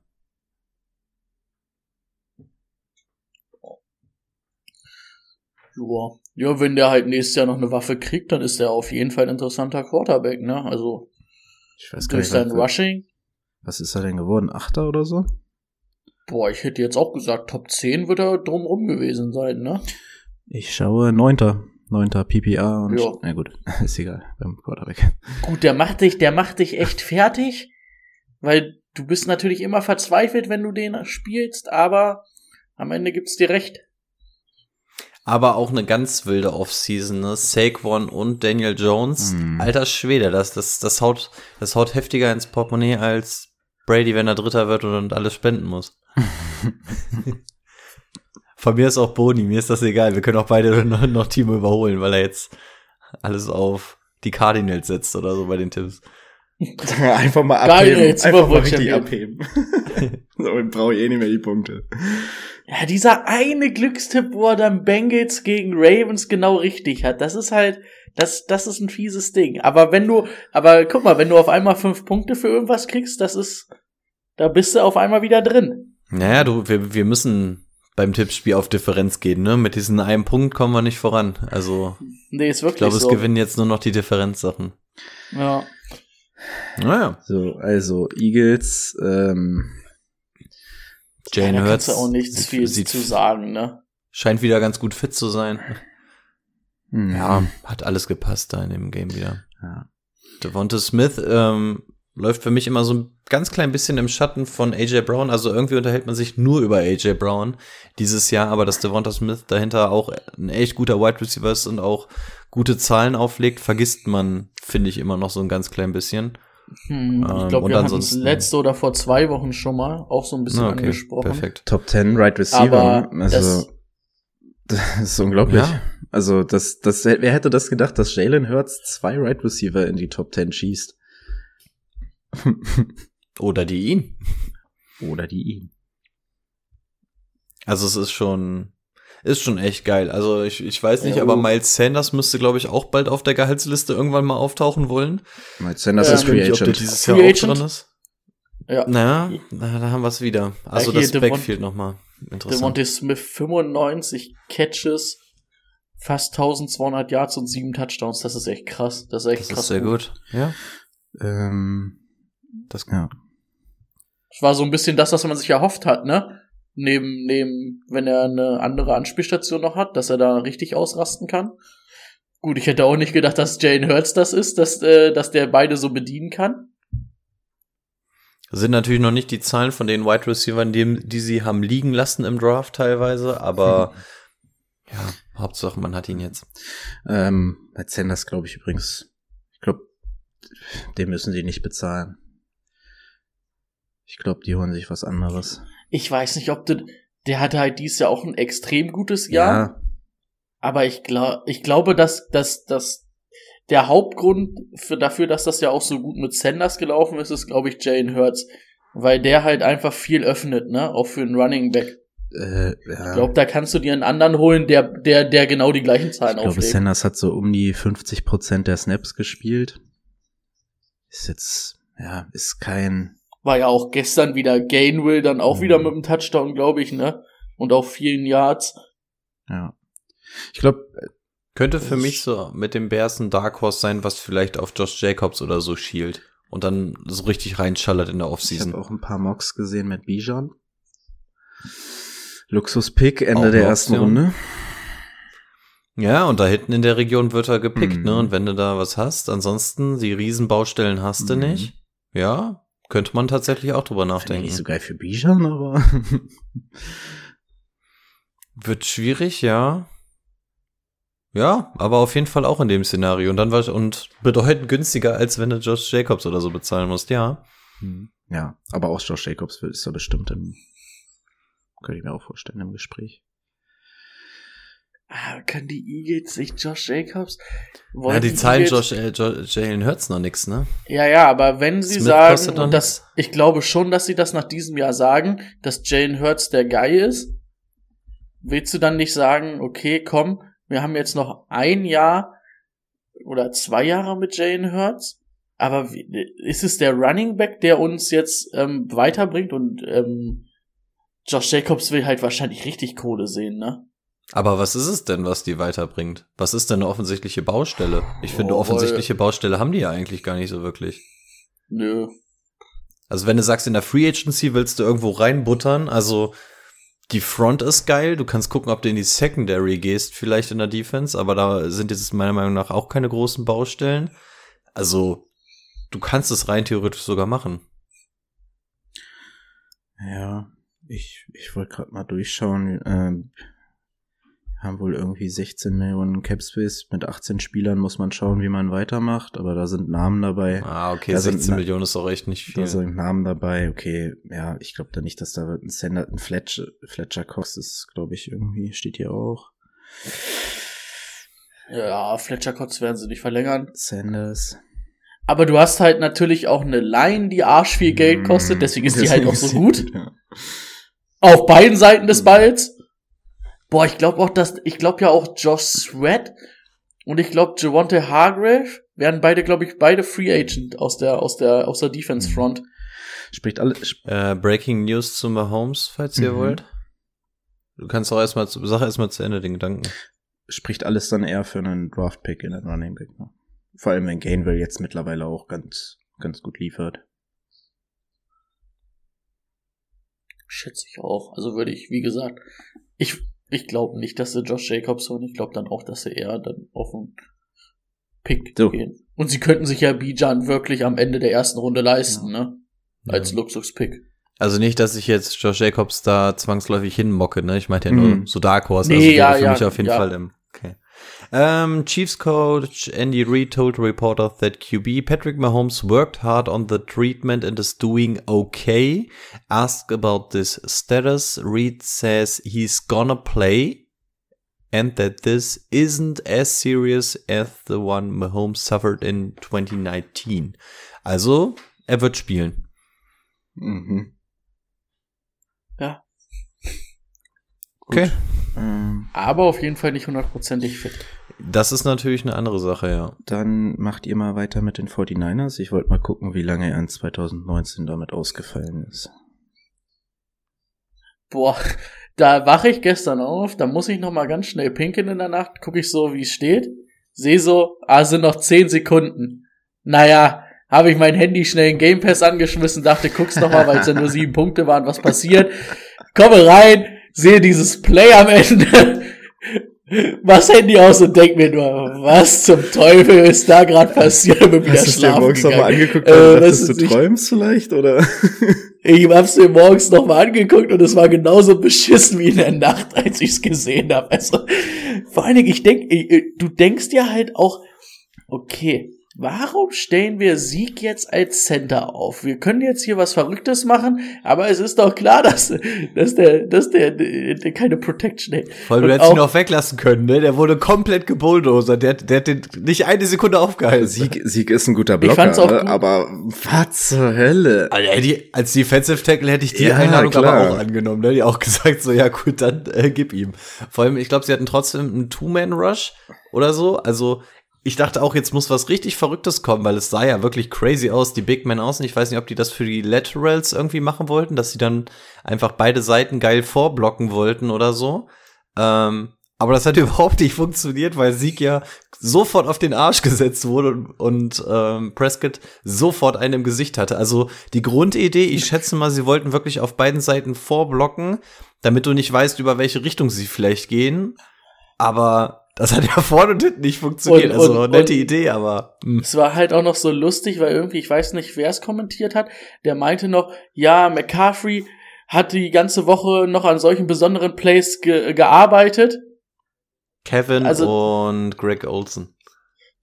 Ja. Ja, wenn der halt nächstes Jahr noch eine Waffe kriegt, dann ist der auf jeden Fall ein interessanter Quarterback, ne? Also Ich weiß gar durch sein Rushing. was ist er denn geworden? Achter oder so? Boah, ich hätte jetzt auch gesagt, Top 10 wird er drumrum gewesen sein, ne? Ich schaue Neunter. Neunter PPA und, Ja. na gut, ist egal, beim Quarterback. Gut, der macht dich, der macht dich echt fertig, weil du bist natürlich immer verzweifelt, wenn du den spielst, aber am Ende gibt's dir recht. Aber auch eine ganz wilde Offseason, ne? Saquon und Daniel Jones. Mhm. Alter Schwede, das, das, das haut, das haut heftiger ins Portemonnaie als Brady, wenn er Dritter wird und alles spenden muss. Von mir ist auch Boni, mir ist das egal. Wir können auch beide noch, Timo überholen, weil er jetzt alles auf die Cardinals setzt oder so bei den Tipps. Einfach mal Geil, abheben. jetzt Einfach mal richtig abheben. so, brauche ich eh nicht mehr die Punkte. Ja, dieser eine Glückstipp, wo er dann Bengals gegen Ravens genau richtig hat, das ist halt, das, das ist ein fieses Ding. Aber wenn du, aber guck mal, wenn du auf einmal fünf Punkte für irgendwas kriegst, das ist, da bist du auf einmal wieder drin. Naja, du, wir, wir müssen beim Tippspiel auf Differenz gehen, ne? Mit diesem einen Punkt kommen wir nicht voran. Also, Nee, ist ich wirklich glaube, so. es gewinnen jetzt nur noch die Differenzsachen. Ja. Naja, So, also Eagles, ähm, Jane kannst Hurts auch nichts sieht- viel sieht, zu sagen, ne? scheint wieder ganz gut fit zu sein. hm, Ja, hat alles gepasst da in dem Game wieder. ja. Devonta Smith ähm, läuft für mich immer so ein ganz klein bisschen im Schatten von AJ Brown. Also irgendwie unterhält man sich nur über AJ Brown dieses Jahr, aber dass Devonta Smith dahinter auch ein echt guter Wide Receiver ist und auch gute Zahlen auflegt, vergisst man, finde ich, immer noch so ein ganz klein bisschen. Hm, ich Ähm, glaube, und wir hatten es ansonsten- letzte oder vor zwei Wochen schon mal auch so ein bisschen Ah, okay, angesprochen. perfekt. Top 10 Right Receiver. Aber also, das, das ist unglaublich. Ja. Also, das, das, wer hätte das gedacht, dass Jalen Hurts zwei Right Receiver in die Top 10 schießt? Oder die ihn. Oder die ihn. Also es ist schon, ist schon echt geil. Also ich, ich weiß nicht, Ja, aber uh. Miles Sanders müsste, glaube ich, auch bald auf der Gehaltsliste irgendwann mal auftauchen wollen. Miles Sanders Ja, ist Free nicht, ob der Agent. dieses Free Jahr auch Agent? drin ist. ja. Naja, na, da haben wir es wieder. Also hier das Devon- Backfield nochmal. Interessant. Devontae Smith 95 Catches, fast 1200 Yards und sieben Touchdowns. Das ist echt krass. Das ist echt Das krass. ist sehr gut. Ja. Ähm, Das, ja. Das war so ein bisschen das, was man sich erhofft hat, ne? Neben, neben, wenn er eine andere Anspielstation noch hat, dass er da richtig ausrasten kann. Gut, ich hätte auch nicht gedacht, dass Jane Hurts das ist, dass, äh, dass der beide so bedienen kann. sind natürlich noch nicht die Zahlen von den Wide Receivers, die, die sie haben liegen lassen im Draft teilweise, aber ja, Hauptsache man hat ihn jetzt. Ähm, Miles Sanders glaube ich übrigens. Ich glaube, den müssen die nicht bezahlen. Ich glaube, die holen sich was anderes. Ich weiß nicht, ob du, der hatte halt dieses Jahr auch ein extrem gutes Jahr. Aber ich, glaub, ich glaube, dass, dass, dass der Hauptgrund für, dafür, dass das ja auch so gut mit Sanders gelaufen ist, ist, glaube ich, Jane Hurts. Weil der halt einfach viel öffnet, ne? Auch für einen Running Back. Äh, ja. Ich glaube, da kannst du dir einen anderen holen, der, der, der genau die gleichen Zahlen Ich glaube, auflegt. Sanders hat so um die 50 Prozent der Snaps gespielt. Ist jetzt, ja, ist kein, War ja auch gestern wieder Gainwell, dann auch Mhm. wieder mit einem Touchdown, glaube ich, ne? Und auf vielen Yards. ja. Ich glaube, Könnte für mich so mit dem Bears ein Dark Horse sein, was vielleicht auf Josh Jacobs oder so schielt und dann so richtig reinschallert in der ich Offseason. habe auch ein paar Mocks gesehen mit Bijan. Luxus-Pick, Ende Auch der ersten Option. Runde. Ja, und da hinten in der Region wird er gepickt, Mhm. ne? Und wenn du da was hast, ansonsten die Riesenbaustellen hast du Mhm. nicht. Ja, könnte man tatsächlich auch drüber nachdenken. nicht so geil für Bijan, aber Wird schwierig, ja. Ja, aber auf jeden Fall auch in dem Szenario. Und dann war und bedeutend günstiger, als wenn du Josh Jacobs oder so bezahlen musst, ja. ja, aber auch Josh Jacobs ist da bestimmt im, könnte ich mir auch vorstellen, im Gespräch. Ah, können die Eagles sich Josh Jacobs? Ja, Wollen die zahlen Josh, äh, Jalen Hurts noch nix, ne? Ja, ja, aber wenn sie Smith sagen, und das, ich glaube schon, dass sie das nach diesem Jahr sagen, dass Jalen Hurts der Guy ist, willst du dann nicht sagen, okay, komm, wir haben jetzt noch ein Jahr oder zwei Jahre mit Jalen Hurts, aber ist es der Running Back, der uns jetzt ähm, weiterbringt und ähm, Josh Jacobs will halt wahrscheinlich richtig Kohle sehen, ne? Aber was ist es denn, was die weiterbringt? Was ist denn eine offensichtliche Baustelle? Ich finde, Oh, offensichtliche Baustelle haben die ja eigentlich gar nicht so wirklich. Nö. Also wenn du sagst, in der Free Agency willst du irgendwo reinbuttern, also die Front ist geil, du kannst gucken, ob du in die Secondary gehst, vielleicht in der Defense, aber da sind jetzt meiner Meinung nach auch keine großen Baustellen. Also du kannst es rein theoretisch sogar machen. Ja, ich, ich wollte gerade mal durchschauen. Ähm, haben wohl irgendwie 16 Millionen Capspace. Mit 18 Spielern muss man schauen, wie man weitermacht, aber da sind Namen dabei. Ah, okay, Da 16 sind- Millionen ist doch echt nicht viel. Da sind Namen dabei, okay, ja, ich glaube da nicht, dass da ein Sender, ein Fletcher, Fletcher Cox ist, glaube ich, irgendwie, steht hier auch. Ja, Fletcher Cox werden sie nicht verlängern. Sanders. Aber du hast halt natürlich auch eine Line, die arsch viel Geld kostet, deswegen ist die halt auch so gut. die- Ja. Auf beiden Seiten des Balls. Boah, ich glaube auch, dass, ich glaube ja auch Josh Sweat und ich glaube Javonte Hargrave werden beide, glaube ich, beide Free Agent aus der, aus der, aus der Defense Front. Spricht alle, sp- Äh, Breaking News zu Mahomes, falls ihr Mhm. wollt. Du kannst auch erstmal, sag erstmal zu Ende den Gedanken. spricht alles dann eher für einen Draft-Pick in den Running Back. Ne? Vor allem, wenn Gainwell jetzt mittlerweile auch ganz, ganz gut liefert. Schätze ich auch. Also würde ich, wie gesagt, ich, ich glaube nicht, dass sie Josh Jacobs holen. Ich glaube dann auch, dass sie eher dann auf den Pick So. gehen. Und sie könnten sich ja Bijan wirklich am Ende der ersten Runde leisten, ne? Als Ja. Luxus-Pick. Also nicht, dass ich jetzt Josh Jacobs da zwangsläufig hinmocke, ne? Ich meinte ja nur Mhm. so Dark Horse. Nee, also ja, für ja, mich auf jeden ja. Fall im. Okay. Um, Chiefs coach Andy Reid told reporter that QB Patrick Mahomes worked hard on the treatment and is doing okay. Asked about this status, Reid says he's gonna play and that this isn't as serious as the one Mahomes suffered in 2019. Also, er wird spielen. Mhm. Ja. Okay. Ähm, Aber auf jeden Fall nicht hundertprozentig fit. Das ist natürlich eine andere Sache, ja. dann macht ihr mal weiter mit den 49ers. Ich wollte mal gucken, wie lange er in 2019 damit ausgefallen ist. Boah, da wache ich gestern auf, da muss ich noch mal ganz schnell pinkeln in der Nacht, gucke ich so, wie es steht, sehe so, ah, sind noch 10 Sekunden. Naja, habe ich mein Handy schnell in Game Pass angeschmissen, dachte, guck's noch mal, weil es ja nur sieben Punkte waren, was passiert. Komme rein, sehe dieses Play am Ende, was Handy aus und denk mir nur, was zum Teufel ist da gerade passiert, bin wieder Hast du es dir schlafen morgens nochmal angeguckt, Äh, weil du dachtest, ist du nicht- träumst vielleicht, oder? Ich hab's mir morgens nochmal angeguckt und es war genauso beschissen wie in der Nacht, als ich's gesehen habe. Also, vor allen Dingen, ich denk, ich- du denkst ja halt auch, okay, warum stellen wir Sieg jetzt als Center auf? Wir können jetzt hier was Verrücktes machen, aber es ist doch klar, dass, dass der, dass der, der keine Protection hat. Weil du hättest ihn auch- weglassen können, ne? Der wurde komplett gebulldozert. Der, der hat den nicht eine Sekunde aufgehalten. Sieg, Sieg ist ein guter Ich Blocker, fand's auch ne? gut. aber was zur Hölle? Alter, die, als Defensive Tackle hätte ich die Ja, Einladung klar. aber auch angenommen, ne? Die auch gesagt, so, ja gut, dann äh, gib ihm. Vor allem, ich glaube, sie hatten trotzdem einen Two-Man-Rush oder so. Also, ich dachte auch, jetzt muss was richtig Verrücktes kommen, weil es sah ja wirklich crazy aus, die Big Men außen. Ich weiß nicht, ob die das für die Laterals irgendwie machen wollten, dass sie dann einfach beide Seiten geil vorblocken wollten oder so. Ähm, aber das hat überhaupt nicht funktioniert, weil Sieg ja sofort auf den Arsch gesetzt wurde und, und ähm, Prescott sofort einen im Gesicht hatte. Also die Grundidee, ich schätze mal, sie wollten wirklich auf beiden Seiten vorblocken, damit du nicht weißt, über welche Richtung sie vielleicht gehen. Aber das hat ja vorne und hinten nicht funktioniert. Und- also und- nette und- Idee, aber hm. Es war halt auch noch so lustig, weil irgendwie, ich weiß nicht, wer es kommentiert hat, der meinte noch, ja, McCaffrey hat die ganze Woche noch an solchen besonderen Plays ge gearbeitet. Kevin also- und Greg Olson.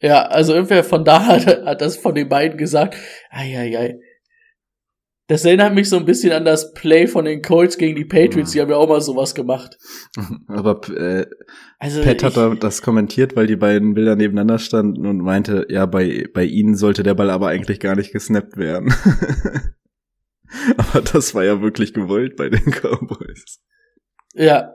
Ja, also irgendwer von da hat, hat das von den beiden gesagt. Eieiei. Das erinnert mich so ein bisschen an das Play von den Colts gegen die Patriots. Die haben ja auch mal sowas gemacht. Aber äh, Also Pat hat da das kommentiert, weil die beiden Bilder nebeneinander standen und meinte, ja, bei, bei ihnen sollte der Ball aber eigentlich gar nicht gesnappt werden. aber das war ja wirklich gewollt bei den Cowboys. ja,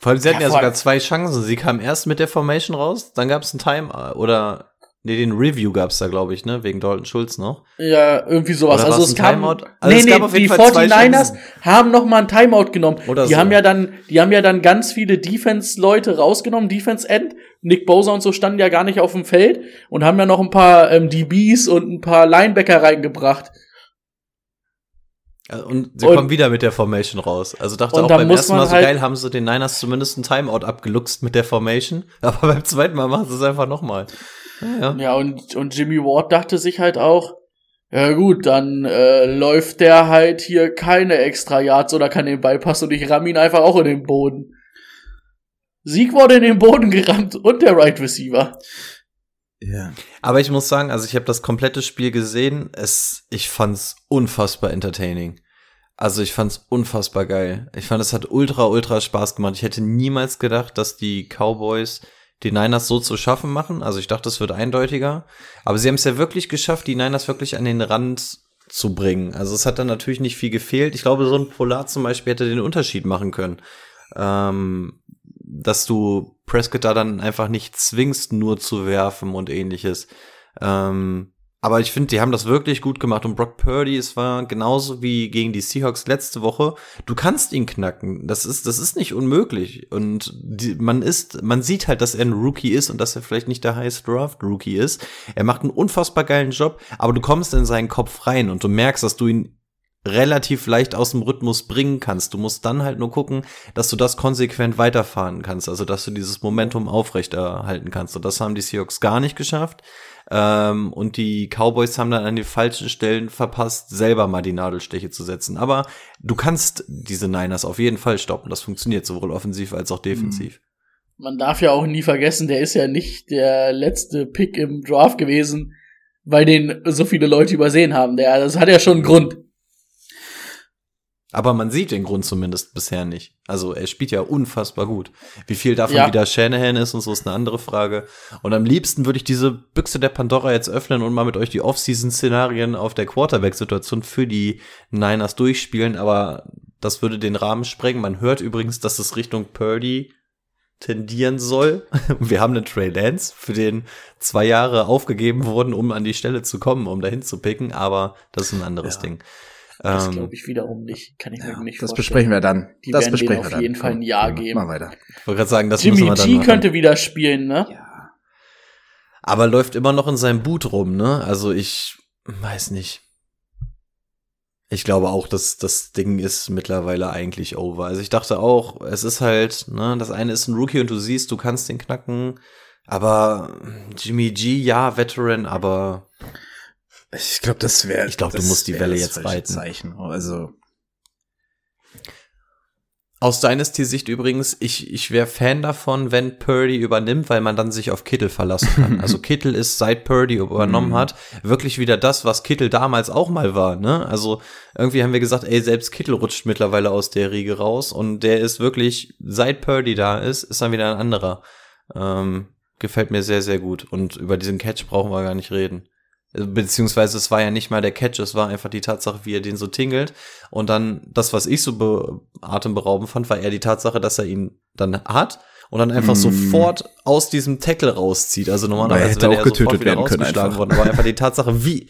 Vor allem, sie hatten Ja, ja, sogar zwei Chancen. Sie kamen erst mit der Formation raus, dann gab es ein Time, äh, oder, nee, den Review gab's da, glaube ich, ne, wegen Dalton Schulz noch. ja, irgendwie sowas. Oder Also es kam, Timeout? Also nee, es nee, gab die Fall zwei 49ers Chancen. haben noch mal ein Timeout genommen. Oder die so. haben ja dann, die haben ja dann ganz viele Defense-Leute rausgenommen, Defense-End. Nick Bosa und so standen ja gar nicht auf dem Feld und haben ja noch ein paar ähm, DBs und ein paar Linebacker reingebracht. Ja, Und sie Und- kommen wieder mit der Formation raus. Also dachte auch beim ersten Mal so halt- geil, haben sie den Niners zumindest ein Timeout abgeluchst mit der Formation. Aber beim zweiten Mal machen sie es einfach nochmal. Ja, ja. Und, und Jimmy Ward dachte sich halt auch, ja gut, dann äh, läuft der halt hier keine extra Yards oder kann den Ball passen und ich ramm ihn einfach auch in den Boden. Sieg wurde in den Boden gerammt und der Right Receiver. Ja. Aber ich muss sagen, also ich habe das komplette Spiel gesehen. Es, ich fand's unfassbar entertaining. Also ich fand's unfassbar geil. Ich fand, es hat ultra, ultra Spaß gemacht. Ich hätte niemals gedacht, dass die Cowboys die Niners so zu schaffen machen. Also ich dachte, es wird eindeutiger. Aber sie haben es ja wirklich geschafft, die Niners wirklich an den Rand zu bringen. Also es hat dann natürlich nicht viel gefehlt. Ich glaube, so ein Polar zum Beispiel hätte den Unterschied machen können. Ähm, dass du Prescott da dann einfach nicht zwingst, nur zu werfen und ähnliches. Ähm, aber ich finde, die haben das wirklich gut gemacht. Und Brock Purdy, es war genauso wie gegen die Seahawks letzte Woche. Du kannst ihn knacken. Das ist, das ist nicht unmöglich. Und die, man ist, man sieht halt, dass er ein Rookie ist und dass er vielleicht nicht der Highest Draft Rookie ist. Er macht einen unfassbar geilen Job, aber du kommst in seinen Kopf rein und du merkst, dass du ihn relativ leicht aus dem Rhythmus bringen kannst. Du musst dann halt nur gucken, dass du das konsequent weiterfahren kannst, also dass du dieses Momentum aufrechterhalten kannst. Und das haben die Seahawks gar nicht geschafft. Ähm, und die Cowboys haben dann an den falschen Stellen verpasst, selber mal die Nadelstiche zu setzen. Aber du kannst diese Niners auf jeden Fall stoppen. Das funktioniert sowohl offensiv als auch defensiv. Man darf ja auch nie vergessen, der ist ja nicht der letzte Pick im Draft gewesen, weil den so viele Leute übersehen haben. Der, das hat ja schon einen Grund. Aber man sieht den Grund zumindest bisher nicht. Also er spielt ja unfassbar gut. Wie viel davon Ja. wieder Shanahan ist und so ist eine andere Frage. Und am liebsten würde ich diese Büchse der Pandora jetzt öffnen und mal mit euch die Off-Season-Szenarien auf der Quarterback-Situation für die Niners durchspielen. Aber das würde den Rahmen sprengen. Man hört übrigens, dass es Richtung Purdy tendieren soll. Wir haben einen Trey Lance, für den zwei Jahre aufgegeben wurden, um an die Stelle zu kommen, um dahin zu picken. Aber das ist ein anderes Ja. Ding. Das Ähm, glaube ich wiederum nicht. Kann ich ja mir nicht das vorstellen. besprechen wir dann. Die das werden besprechen denen wir auf dann. jeden Fall ein Ja geben. Mal weiter. Ich wollte gerade sagen, das Jimmy müssen wir dann G könnte wieder spielen, ne? Ja. Aber läuft immer noch in seinem Boot rum, ne? Also ich weiß nicht. Ich glaube auch, dass das Ding ist mittlerweile eigentlich over. Also ich dachte auch, es ist halt, ne, das eine ist ein Rookie und du siehst, du kannst den knacken. Aber Jimmy G, ja, Veteran, aber Ich glaube, das wäre. Ich glaub, du musst die Welle jetzt reiten. Zeichen. Also Aus Dynasty-Sicht übrigens, ich, ich wäre Fan davon, wenn Purdy übernimmt, weil man dann sich auf Kittel verlassen kann. Also Kittel ist, seit Purdy übernommen hat, wirklich wieder das, was Kittel damals auch mal war. Ne? Also irgendwie haben wir gesagt, ey, selbst Kittel rutscht mittlerweile aus der Riege raus und der ist wirklich, seit Purdy da ist, ist dann wieder ein anderer. Ähm, gefällt mir sehr, sehr gut. Und über diesen Catch brauchen wir gar nicht reden. Beziehungsweise es war ja nicht mal der Catch, es war einfach die Tatsache, wie er den so tingelt. Und dann das, was ich so be atemberaubend fand, war eher die Tatsache, dass er ihn dann hat und dann einfach Mm. sofort aus diesem Tackle rauszieht. Also er normalerweise hätte wäre auch er getötet werden können einfach. worden. Aber einfach die Tatsache, wie,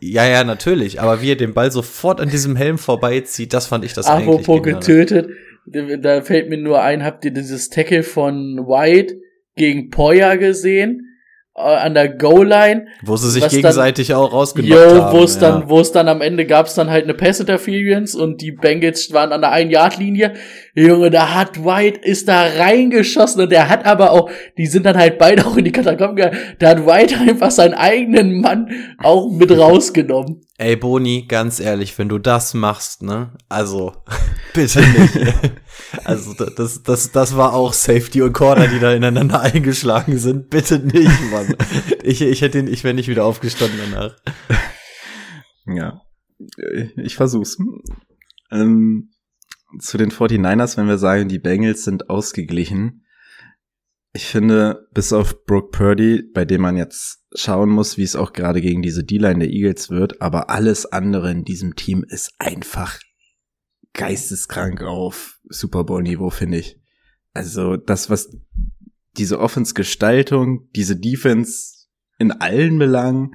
ja, ja, natürlich, aber wie er den Ball sofort an diesem Helm vorbeizieht, das fand ich das eigentlich Apropos getötet, da da fällt mir nur ein, habt ihr dieses Tackle von White gegen Poyer gesehen? Äh, an der Goal-Line? Wo sie sich was dann- gegenseitig auch rausgenockt Jo, haben. wo es ja. dann, wo es dann am Ende gab's dann halt eine Pass Interference und die Bengals waren an der ein Yard Linie. Junge, da hat White ist da reingeschossen und der hat aber auch, die sind dann halt beide auch in die Katakomben gegangen. Da hat White einfach seinen eigenen Mann auch mit rausgenommen. Ey, Boni, ganz ehrlich, wenn du das machst, ne? Also, bitte nicht. also, da- das, das, das war auch Safety und Corner, die da ineinander eingeschlagen sind. Bitte nicht, Mann. Ich, ich hätte ihn, ich wäre nicht wieder aufgestanden danach. Ja, ich versuch's. Ähm, zu den 49ers, wenn wir sagen, die Bengals sind ausgeglichen. Ich finde, bis auf Brooke Purdy, bei dem man jetzt schauen muss, wie es auch gerade gegen diese D-Line der Eagles wird, aber alles andere in diesem Team ist einfach geisteskrank auf Super Bowl-Niveau, finde ich. Also das, was diese Offense-Gestaltung, diese Defense in allen Belangen,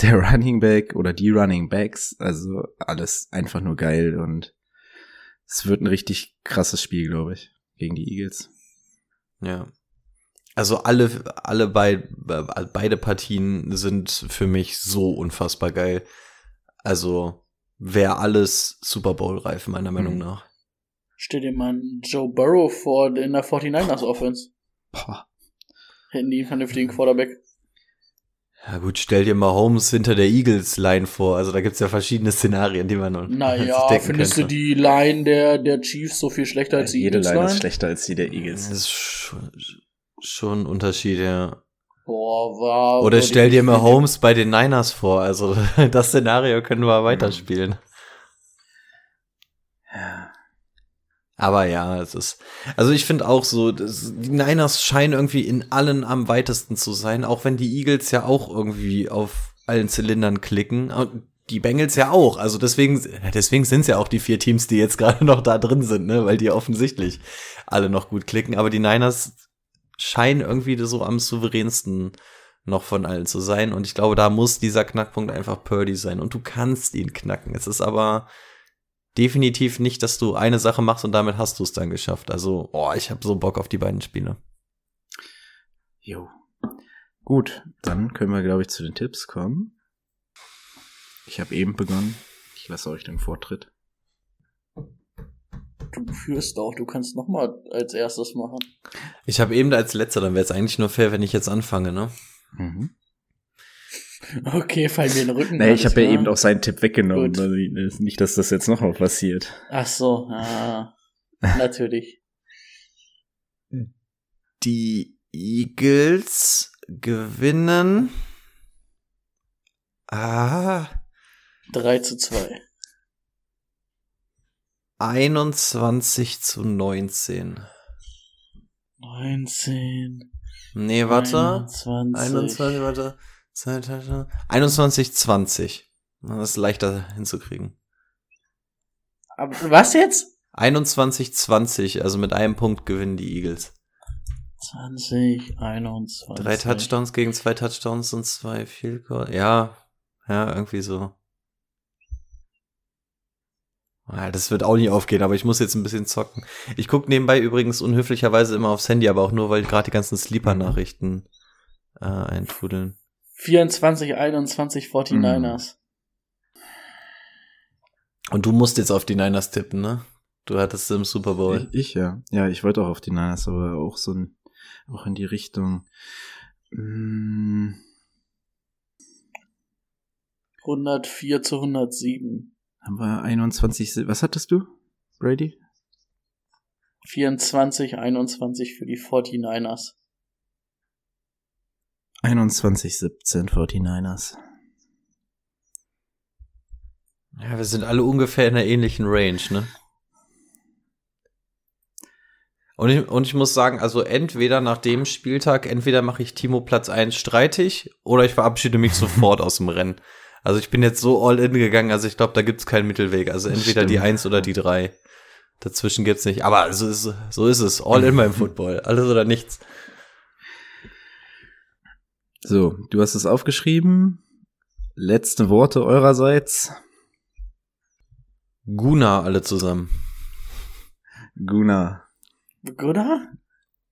der Running Back oder die Running Backs, also alles einfach nur geil und es wird ein richtig krasses Spiel, glaube ich, gegen die Eagles. Ja. Also alle, alle bei, beide Partien sind für mich so unfassbar geil. Also wäre alles Super Bowl reif, meiner Meinung Mhm. nach. Stell dir mal einen Joe Burrow vor in der 49ers Offense. Boah. Hätten die einen vernünftigen Quarterback. Ja gut, stell dir mal Holmes hinter der Eagles-Line vor. Also da gibt's ja verschiedene Szenarien, die man sich Naja, denken findest könnte. du die Line der, der Chiefs so viel schlechter als die Jede Eagles Line ist schlechter als die der Eagles. Das ist schon, schon ein Unterschied, ja. Boah, war. Oder stell dir mal die- Holmes bei den Niners vor. Also das Szenario können wir weiterspielen. Aber ja, es ist. Also ich finde auch so, das, die Niners scheinen irgendwie in allen am weitesten zu sein, auch wenn die Eagles ja auch irgendwie auf allen Zylindern klicken. Und die Bengals ja auch. Also deswegen, deswegen sind es ja auch die vier Teams, die jetzt gerade noch da drin sind, ne? Weil die offensichtlich alle noch gut klicken. Aber die Niners scheinen irgendwie so am souveränsten noch von allen zu sein. Und ich glaube, da muss dieser Knackpunkt einfach Purdy sein. Und du kannst ihn knacken. Es ist aber definitiv nicht, dass du eine Sache machst und damit hast du es dann geschafft. Also, oh, ich habe so Bock auf die beiden Spiele. Jo. Gut, dann können wir, glaube ich, zu den Tipps kommen. Ich habe eben begonnen. Ich lasse euch den Vortritt. Du führst auch, du kannst noch mal als erstes machen. Ich habe eben als letzter, dann wäre es eigentlich nur fair, wenn ich jetzt anfange, ne? Mhm. Okay, fall mir den Rücken. Nee, ich habe ja eben auch seinen Tipp weggenommen. Gut. Also nicht, dass das jetzt noch mal passiert. Ach so, ja. Natürlich. Die Eagles gewinnen. Ah, 3 zu 2. 21 zu 19. 19. Nee, warte. 21. 21, warte. Zwei, zwei, zwei. 21, 20. Das ist leichter hinzukriegen. Aber, was jetzt? 21, 20, also mit einem Punkt gewinnen die Eagles. 20, 21. Drei Touchdowns gegen zwei Touchdowns und zwei Field Goal. Ja, ja, irgendwie so. Ja, das wird auch nicht aufgehen, aber ich muss jetzt ein bisschen zocken. Ich gucke nebenbei übrigens unhöflicherweise immer aufs Handy, aber auch nur, weil gerade die ganzen Sleeper-Nachrichten äh, eintrudeln. 24, 21 49ers. Und du musst jetzt auf die Niners tippen, ne? Du hattest im Super Bowl. Ich, ich ja. Ja, ich wollte auch auf die Niners, aber auch so ein, auch in die Richtung. Mm, 104 zu 107. haben wir 21. Was hattest du, Brady? 24, 21 für die 49ers. 21, 17 49ers. Ja, wir sind alle ungefähr in einer ähnlichen Range, ne? Und ich, und ich muss sagen, also entweder nach dem Spieltag, entweder mache ich Timo Platz 1 streitig oder ich verabschiede mich sofort aus dem Rennen. Also ich bin jetzt so all in gegangen, also ich glaube, da gibt's keinen Mittelweg. Also entweder die Stimmt. 1 oder die 3. Dazwischen gibt's nicht. Aber so ist, so ist es. All in beim Football. Alles oder nichts. So, du hast es aufgeschrieben. Letzte Worte eurerseits. Guna alle zusammen. Guna. Oder?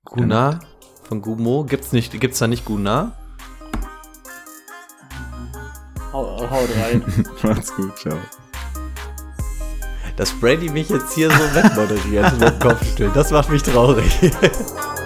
Guna von Gumo. Gibt's nicht, gibt's da nicht Guna? Hau, haut rein. Macht's gut, ciao. Dass Brady mich jetzt hier so wegmoderiert mit dem Kopfstück, das macht mich traurig.